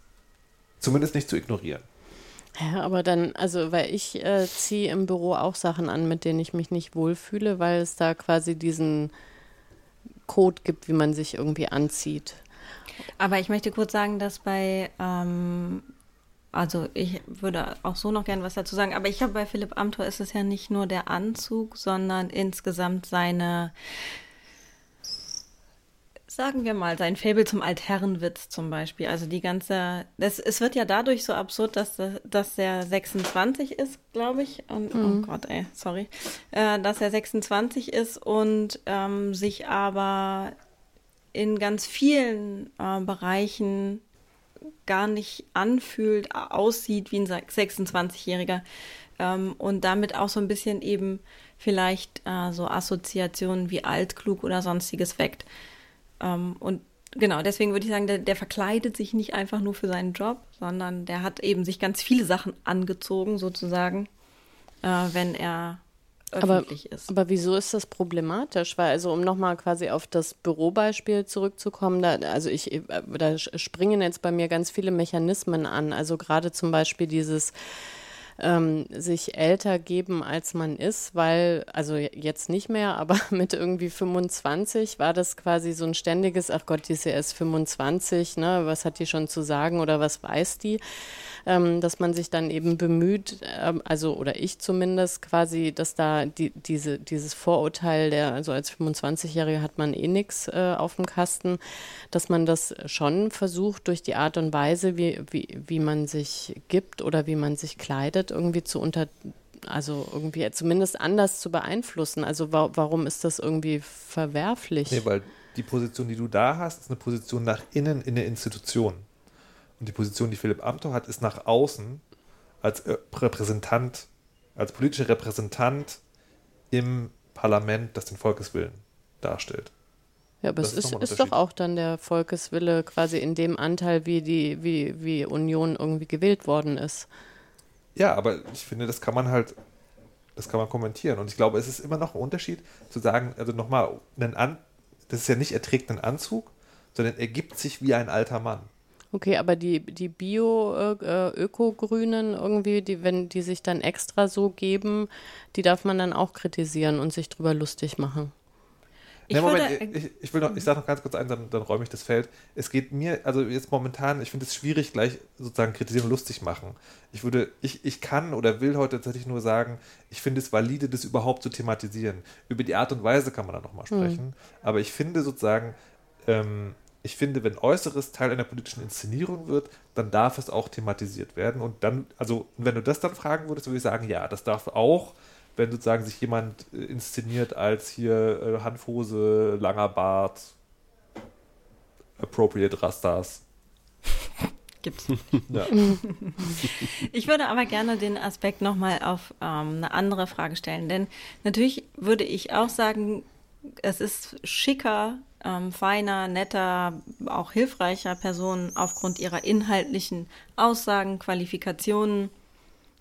zumindest nicht zu ignorieren. Ja, aber dann, also, weil ich äh, ziehe im Büro auch Sachen an, mit denen ich mich nicht wohlfühle, weil es da quasi diesen Code gibt, wie man sich irgendwie anzieht. Aber ich möchte kurz sagen, dass bei, ähm, also ich würde auch so noch gerne was dazu sagen, aber ich habe bei Philipp Amthor ist es ja nicht nur der Anzug, sondern insgesamt seine, sagen wir mal, sein Faible zum Altherrenwitz zum Beispiel. Also die ganze, das, es wird ja dadurch so absurd, dass, dass er 26 ist, glaube ich. Und, oh mhm. Oh Gott, ey, sorry. Äh, dass er 26 ist und ähm, sich aber in ganz vielen äh, Bereichen gar nicht anfühlt, aussieht wie ein 26-Jähriger ähm, und damit auch so ein bisschen eben vielleicht äh, so Assoziationen wie altklug oder sonstiges weckt. Ähm, und genau, deswegen würde ich sagen, der, der, verkleidet sich nicht einfach nur für seinen Job, sondern der hat eben sich ganz viele Sachen angezogen, sozusagen, äh, wenn er öffentlich aber, ist. Aber wieso ist das problematisch? Weil, also um nochmal quasi auf das Bürobeispiel zurückzukommen, da, also ich, äh, da springen jetzt bei mir ganz viele Mechanismen an. Also gerade zum Beispiel dieses ähm, sich älter geben, als man ist, weil, also jetzt nicht mehr, aber mit irgendwie 25 war das quasi so ein ständiges, ach Gott, die ist ja erst 25, ne, was hat die schon zu sagen oder was weiß die? ähm, dass man sich dann eben bemüht, ähm, also oder ich zumindest quasi, dass da die, diese, dieses Vorurteil, der, also als 25-Jährige hat man eh nichts äh, auf dem Kasten, dass man das schon versucht, durch die Art und Weise, wie, wie, wie man sich gibt oder wie man sich kleidet, irgendwie zu unter also irgendwie zumindest anders zu beeinflussen. Also wa warum ist das irgendwie verwerflich? Nee, weil die Position, die du da hast, ist eine Position nach innen in der Institution. Und die Position, die Philipp Amthor hat, ist nach außen als äh, Repräsentant, als politischer Repräsentant im Parlament, das den Volkeswillen darstellt. Ja, aber das es ist, ist, ist doch auch dann der Volkeswille quasi in dem Anteil, wie die, wie, wie Union irgendwie gewählt worden ist. Ja, aber ich finde, das kann man halt, das kann man kommentieren. Und ich glaube, es ist immer noch ein Unterschied zu sagen, also nochmal, das ist ja nicht, er trägt einen Anzug, sondern er gibt sich wie ein alter Mann. Okay, aber die, die Bio-Öko-Grünen äh, irgendwie, die, wenn die sich dann extra so geben, die darf man dann auch kritisieren und sich drüber lustig machen. Ich, nee, Moment, ich, ich, will noch, ich sage noch ganz kurz ein, dann, dann räume ich das Feld. Es geht mir, also jetzt momentan, ich finde es schwierig, gleich sozusagen kritisieren und lustig machen. Ich würde, ich, ich kann oder will heute tatsächlich nur sagen, ich finde es valide, das überhaupt zu thematisieren. Über die Art und Weise kann man dann nochmal hm. sprechen. Mhm. Aber ich finde sozusagen, ähm, ich finde, wenn Äußeres Teil einer politischen Inszenierung wird, dann darf es auch thematisiert werden. Und dann, also, wenn du das dann fragen würdest, würde ich sagen, ja, das darf auch, wenn sozusagen sich jemand äh, inszeniert als hier äh, Hanfhose, langer Bart, appropriate Rastas. Gibt's. Ja. Ich würde aber gerne den Aspekt nochmal auf ähm, eine andere Frage stellen, denn natürlich würde ich auch sagen, es ist schicker, ähm, feiner, netter, auch hilfreicher Personen aufgrund ihrer inhaltlichen Aussagen, Qualifikationen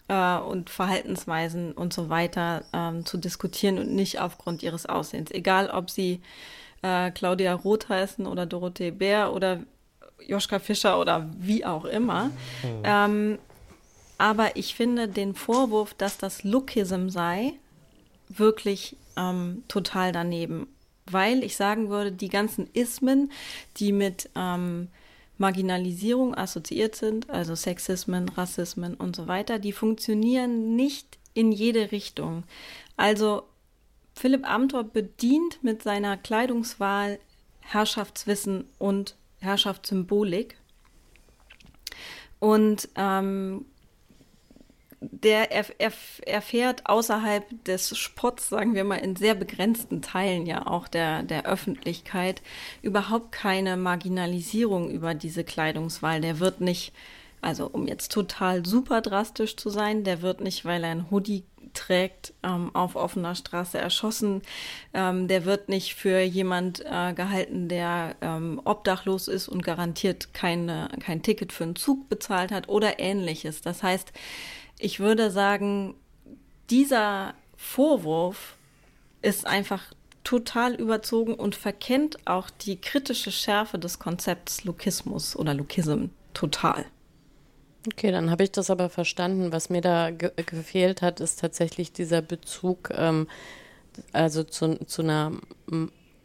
äh, und Verhaltensweisen und so weiter ähm, zu diskutieren und nicht aufgrund ihres Aussehens. Egal, ob sie äh, Claudia Roth heißen oder Dorothee Bär oder Joschka Fischer oder wie auch immer. Mhm. Ähm, aber ich finde den Vorwurf, dass das Lookism sei, wirklich ähm, total daneben weil ich sagen würde, die ganzen Ismen, die mit ähm, Marginalisierung assoziiert sind, also Sexismen, Rassismen und so weiter, die funktionieren nicht in jede Richtung. Also Philipp Amthor bedient mit seiner Kleidungswahl Herrschaftswissen und Herrschaftssymbolik. Und ähm, der erfährt außerhalb des Spotts, sagen wir mal, in sehr begrenzten Teilen ja auch der, der Öffentlichkeit überhaupt keine Marginalisierung über diese Kleidungswahl. Der wird nicht, also um jetzt total super drastisch zu sein, der wird nicht, weil er ein Hoodie trägt, ähm, auf offener Straße erschossen. Ähm, der wird nicht für jemand äh, gehalten, der ähm, obdachlos ist und garantiert keine, kein Ticket für einen Zug bezahlt hat oder ähnliches. Das heißt, ich würde sagen, dieser Vorwurf ist einfach total überzogen und verkennt auch die kritische Schärfe des Konzepts Lukismus oder Lukism total. Okay, dann habe ich das aber verstanden. Was mir da ge gefehlt hat, ist tatsächlich dieser Bezug, ähm, also zu, zu einer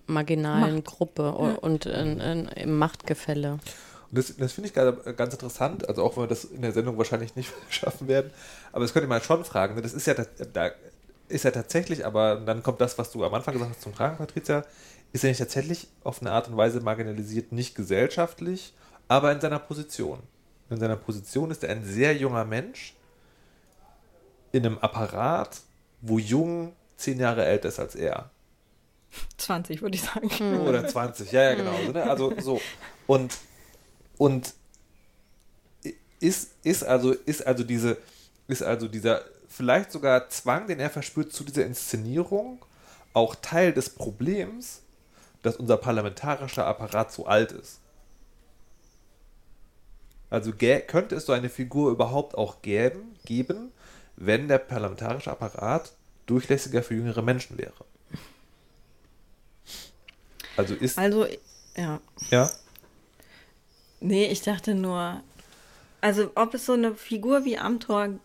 marginalen Macht. Gruppe Ja. und in, in, im Machtgefälle. Und das, das finde ich gerade ganz interessant, also auch wenn wir das in der Sendung wahrscheinlich nicht schaffen werden, aber das könnte man schon fragen. ne? Das ist ja, tat- da ist ja tatsächlich, aber dann kommt das, was du am Anfang gesagt hast zum Tragen, Patricia, ist er nicht tatsächlich auf eine Art und Weise marginalisiert, nicht gesellschaftlich, aber in seiner Position. In seiner Position ist er ein sehr junger Mensch in einem Apparat, wo Jung zehn Jahre älter ist als er. 20, würde ich sagen. Oder 20, ja, ja, genau. So, ne? Also so. Und, und ist, ist, also, ist also diese, ist also dieser vielleicht sogar Zwang, den er verspürt zu dieser Inszenierung, auch Teil des Problems, dass unser parlamentarischer Apparat so alt ist. Also könnte es so eine Figur überhaupt auch geben, geben, wenn der parlamentarische Apparat durchlässiger für jüngere Menschen wäre. Also ist Also, ja. ja. Nee, ich dachte nur, also ob es so eine Figur wie Amtor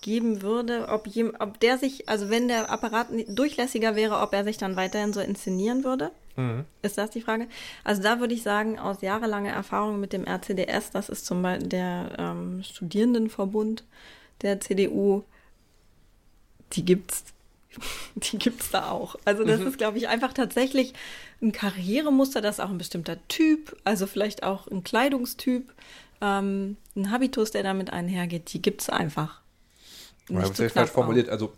geben würde, ob, jem, ob der sich, also wenn der Apparat durchlässiger wäre, ob er sich dann weiterhin so inszenieren würde? Mhm. Ist das die Frage? Also da würde ich sagen, aus jahrelanger Erfahrung mit dem RCDS, das ist zum Beispiel der ähm, Studierendenverbund der CDU, die gibt's, die gibt's da auch. Also das ist, glaube ich, einfach tatsächlich ein Karrieremuster, das ist auch ein bestimmter Typ, also vielleicht auch ein Kleidungstyp, ähm, ein Habitus, der damit einhergeht, die gibt's einfach. Ich habe es zu vielleicht falsch formuliert. Also,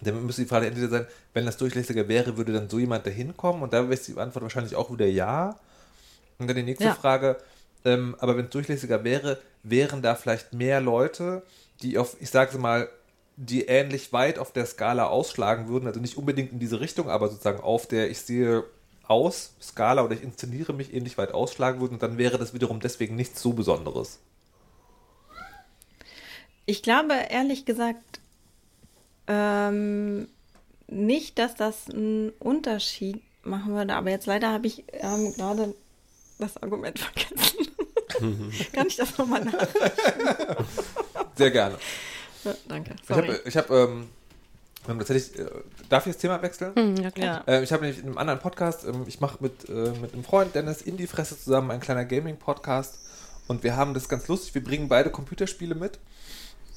dann müsste die Frage entweder sein, wenn das durchlässiger wäre, würde dann so jemand da hinkommen? Und da wäre die Antwort wahrscheinlich auch wieder ja. Und dann die nächste Ja. Frage, ähm, aber wenn es durchlässiger wäre, wären da vielleicht mehr Leute, die auf, ich sage mal, die ähnlich weit auf der Skala ausschlagen würden, also nicht unbedingt in diese Richtung, aber sozusagen auf der ich sehe aus Skala oder ich inszeniere mich ähnlich weit ausschlagen würden, dann wäre das wiederum deswegen nichts so Besonderes. Ich glaube ehrlich gesagt ähm, nicht, dass das einen Unterschied machen würde, aber jetzt leider habe ich ähm, gerade das Argument vergessen. Kann ich das nochmal nach? Sehr gerne. Ja, danke. Ich Sorry. habe, ich hab, ähm, tatsächlich, äh, darf ich das Thema wechseln? Hm, ja, klar. ja. Äh, ich habe nämlich in einem anderen Podcast, ähm, ich mache mit, äh, mit einem Freund Dennis in die Fresse zusammen ein kleiner Gaming-Podcast und wir haben das ganz lustig, wir bringen beide Computerspiele mit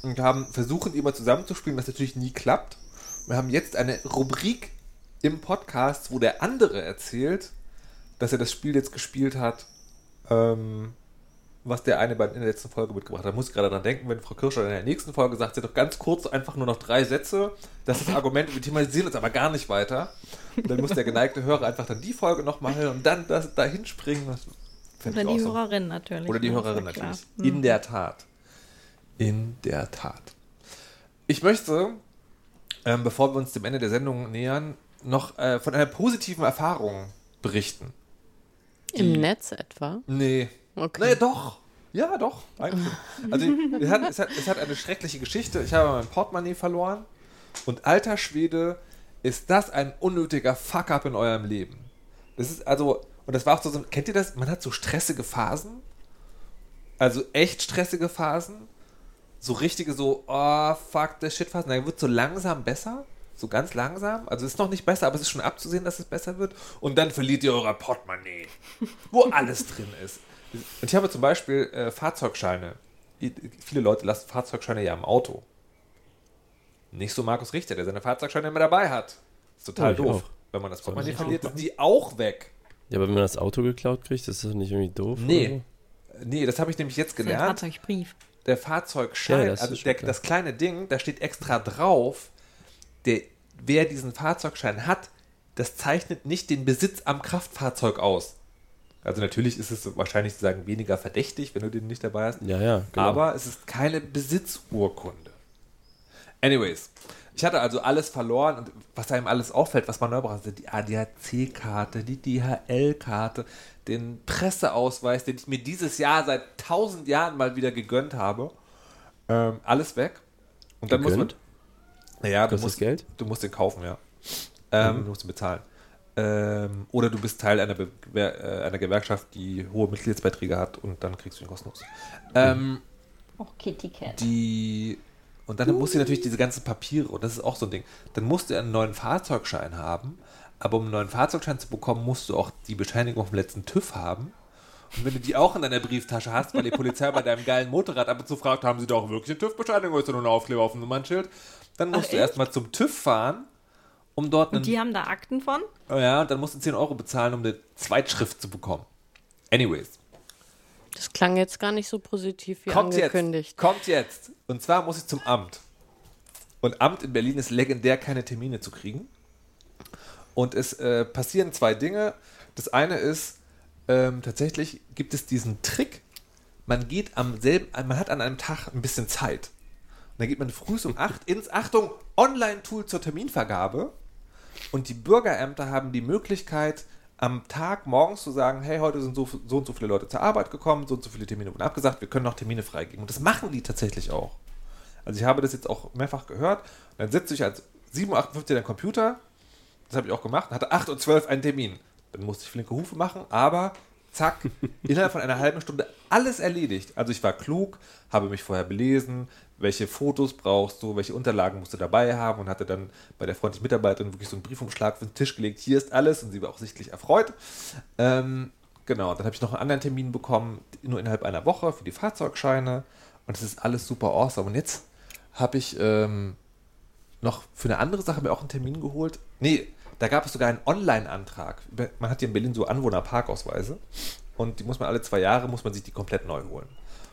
und wir haben versuchen, die immer zusammenzuspielen, was natürlich nie klappt. Wir haben jetzt eine Rubrik im Podcast, wo der andere erzählt, dass er das Spiel jetzt gespielt hat, ähm, was der eine bei, in der letzten Folge mitgebracht hat. Da muss ich gerade dran denken, wenn Frau Kirscher in der nächsten Folge sagt, sie hat doch ganz kurz einfach nur noch drei Sätze. Das ist das Argument, wir thematisieren uns aber gar nicht weiter. Und dann muss der geneigte Hörer einfach dann die Folge nochmal hören und dann das, dahin springen. Das fänd Oder die awesome. Hörerin natürlich. Oder die ja, Hörerin ja klar. natürlich. Hm. In der Tat. In der Tat. Ich möchte, ähm, bevor wir uns dem Ende der Sendung nähern, noch äh, von einer positiven Erfahrung berichten. Im Netz etwa. Nee. Okay. Nee, doch. Ja, doch. Eigentlich. Also, es hat, es, hat, es hat eine schreckliche Geschichte. Ich habe mein Portemonnaie verloren. Und alter Schwede, ist das ein unnötiger Fuck-up in eurem Leben. Das ist also, und das war auch so, kennt ihr das? Man hat so stressige Phasen. Also echt stressige Phasen. So richtige, so, oh, fuck, the shit Phasen. Dann wird so langsam besser. So ganz langsam. Also es ist noch nicht besser, aber es ist schon abzusehen, dass es besser wird. Und dann verliert ihr euer Portemonnaie, wo alles drin ist. Und ich habe zum Beispiel äh, Fahrzeugscheine. Viele Leute lassen Fahrzeugscheine ja im Auto. Nicht so Markus Richter, der seine Fahrzeugscheine immer dabei hat. Ist total Oh, ich doof. auch. Wenn man das Portemonnaie verliert, sind die auch weg. Ja, aber wenn man das Auto geklaut kriegt, ist das nicht irgendwie doof? Nee. Nee, das habe ich nämlich jetzt gelernt. Fahrzeugbrief. Der Fahrzeugschein, Ja, das also der, das kleine Ding, da steht extra drauf, der, wer diesen Fahrzeugschein hat, das zeichnet nicht den Besitz am Kraftfahrzeug aus. Also natürlich ist es wahrscheinlich sozusagen weniger verdächtig, wenn du den nicht dabei hast. Ja, ja, genau. Aber es ist keine Besitzurkunde. Anyways, ich hatte also alles verloren und was einem alles auffällt, was man neu braucht, also die ADAC-Karte, die DHL-Karte, den Presseausweis, den ich mir dieses Jahr seit tausend Jahren mal wieder gegönnt habe. Ähm, alles weg. Und dann Gegönnt? muss man. Naja, du musst, Geld? du musst den kaufen, ja. Ähm, Du musst ihn bezahlen. Ähm, oder du bist Teil einer, Be äh, einer Gewerkschaft, die hohe Mitgliedsbeiträge hat und dann kriegst du ihn kostenlos. Ähm, Auch Kitty Cat. die und dann musst du natürlich diese ganzen Papiere und das ist auch so ein Ding. Dann musst du einen neuen Fahrzeugschein haben, Aber um einen neuen Fahrzeugschein zu bekommen, musst du auch die Bescheinigung vom letzten TÜV haben. Und wenn du die auch in deiner Brieftasche hast, weil die Polizei bei deinem geilen Motorrad ab und zu fragt, haben sie doch wirklich eine TÜV-Bescheinigung oder ist nur ein Aufkleber auf dem Nummernschild? Dann musst Ach, du erstmal zum TÜV fahren, um dort einen. Und die haben da Akten von? Oh ja, und dann musst du 10 Euro bezahlen, um eine Zweitschrift zu bekommen. Anyways. Das klang jetzt gar nicht so positiv wie Kommt angekündigt. jetzt. Kommt jetzt. Und zwar muss ich zum Amt. Und Amt in Berlin ist legendär, keine Termine zu kriegen. Und es äh, passieren zwei Dinge. Das eine ist, ähm, tatsächlich gibt es diesen Trick, man geht am selben, man hat an einem Tag ein bisschen Zeit. Und dann geht man früh um 8 ins, Achtung, Online-Tool zur Terminvergabe. Und die Bürgerämter haben die Möglichkeit, am Tag morgens zu sagen, hey, heute sind so, so und so viele Leute zur Arbeit gekommen, so und so viele Termine wurden abgesagt, wir können noch Termine freigeben. Und das machen die tatsächlich auch. Also ich habe das jetzt auch mehrfach gehört. Und dann sitze ich als 7.58 Uhr den Computer, das habe ich auch gemacht, und hatte 8 und 12 einen Termin. Dann musste ich flinke Hufe machen, aber zack, innerhalb von einer halben Stunde alles erledigt. Also ich war klug, habe mich vorher belesen, welche Fotos brauchst du, welche Unterlagen musst du dabei haben und hatte dann bei der freundlichen Mitarbeiterin wirklich so einen Briefumschlag auf den Tisch gelegt, hier ist alles und sie war auch sichtlich erfreut. Ähm, genau, dann habe ich noch einen anderen Termin bekommen, nur innerhalb einer Woche für die Fahrzeugscheine und es ist alles super awesome. Und jetzt habe ich ähm, noch für eine andere Sache mir auch einen Termin geholt. Nee, da gab es sogar einen Online-Antrag. Man hat hier in Berlin so Anwohnerparkausweise und die muss man alle zwei Jahre, muss man sich die komplett neu holen.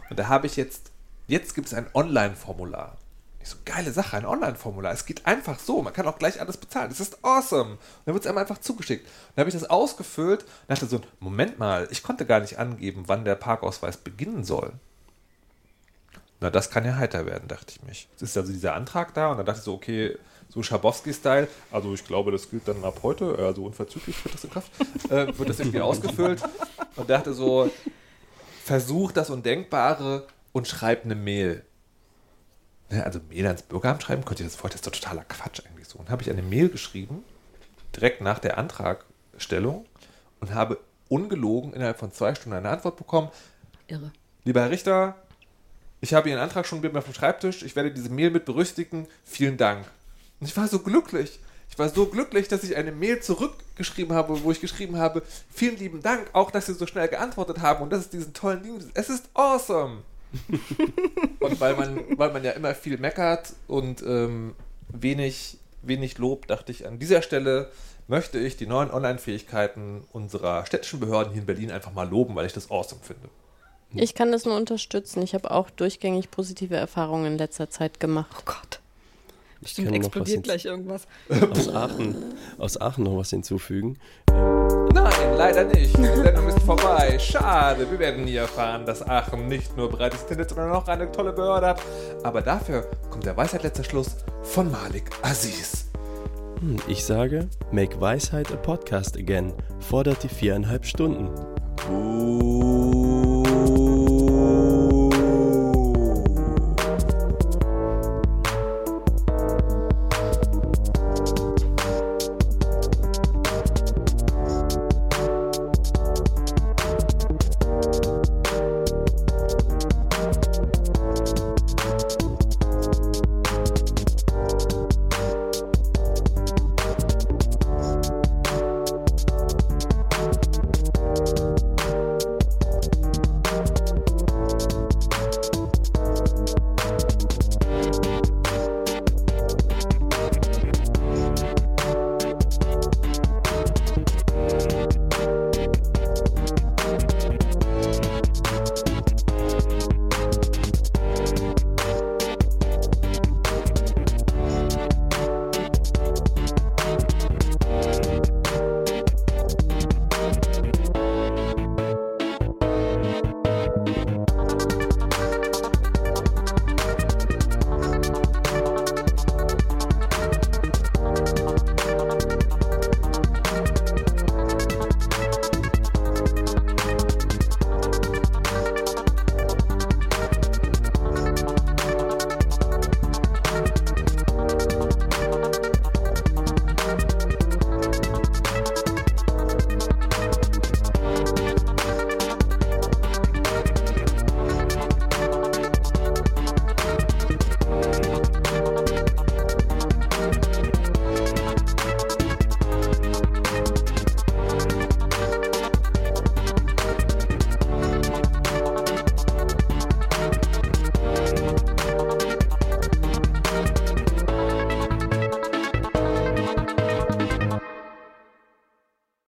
Und da habe ich jetzt, jetzt gibt es ein Online-Formular. Ich so, geile Sache, ein Online-Formular. Es geht einfach so, man kann auch gleich alles bezahlen. Das ist awesome. Und dann wird es einem einfach zugeschickt. Dann habe ich das ausgefüllt und dachte so, Moment mal, ich konnte gar nicht angeben, wann der Parkausweis beginnen soll. Na, das kann ja heiter werden, dachte ich mich. Es ist also dieser Antrag da und dann dachte ich so, okay, so Schabowski-Style, also ich glaube, das gilt dann ab heute, also unverzüglich tritt das in Kraft, äh, wird das irgendwie ausgefüllt und dachte so, versuch das Undenkbare und schreib eine Mail. Ne, also Mail ans Bürgeramt schreiben, könnt ihr das vorstellen, das ist doch totaler Quatsch eigentlich so. Und habe ich eine Mail geschrieben, direkt nach der Antragstellung und habe ungelogen innerhalb von zwei Stunden eine Antwort bekommen. Irre. Lieber Herr Richter, ich habe Ihren Antrag schon mit mir auf dem Schreibtisch. Ich werde diese Mail mit berücksichtigen. Vielen Dank. Und ich war so glücklich. Ich war so glücklich, dass ich eine Mail zurückgeschrieben habe, wo ich geschrieben habe, vielen lieben Dank, auch dass Sie so schnell geantwortet haben und dass es diesen tollen Dienst ist. Es ist awesome. und weil man, weil man ja immer viel meckert und ähm, wenig, wenig Lob, dachte ich, an dieser Stelle möchte ich die neuen Online-Fähigkeiten unserer städtischen Behörden hier in Berlin einfach mal loben, weil ich das awesome finde. Ich kann das nur unterstützen. Ich habe auch durchgängig positive Erfahrungen in letzter Zeit gemacht. Oh Gott. Ich Stimmt, kann noch was explodiert gleich irgendwas. aus Aachen, aus Aachen noch was hinzufügen. Nein, leider nicht. Die Sendung ist vorbei. Schade. Wir werden nie erfahren, dass Aachen nicht nur breites Internet, sondern auch eine tolle Behörde hat. Aber dafür kommt der Weisheit letzter Schluss von Malik Aziz. Hm, Ich sage, make Weisheit a podcast again. Fordert die viereinhalb Stunden. Uh.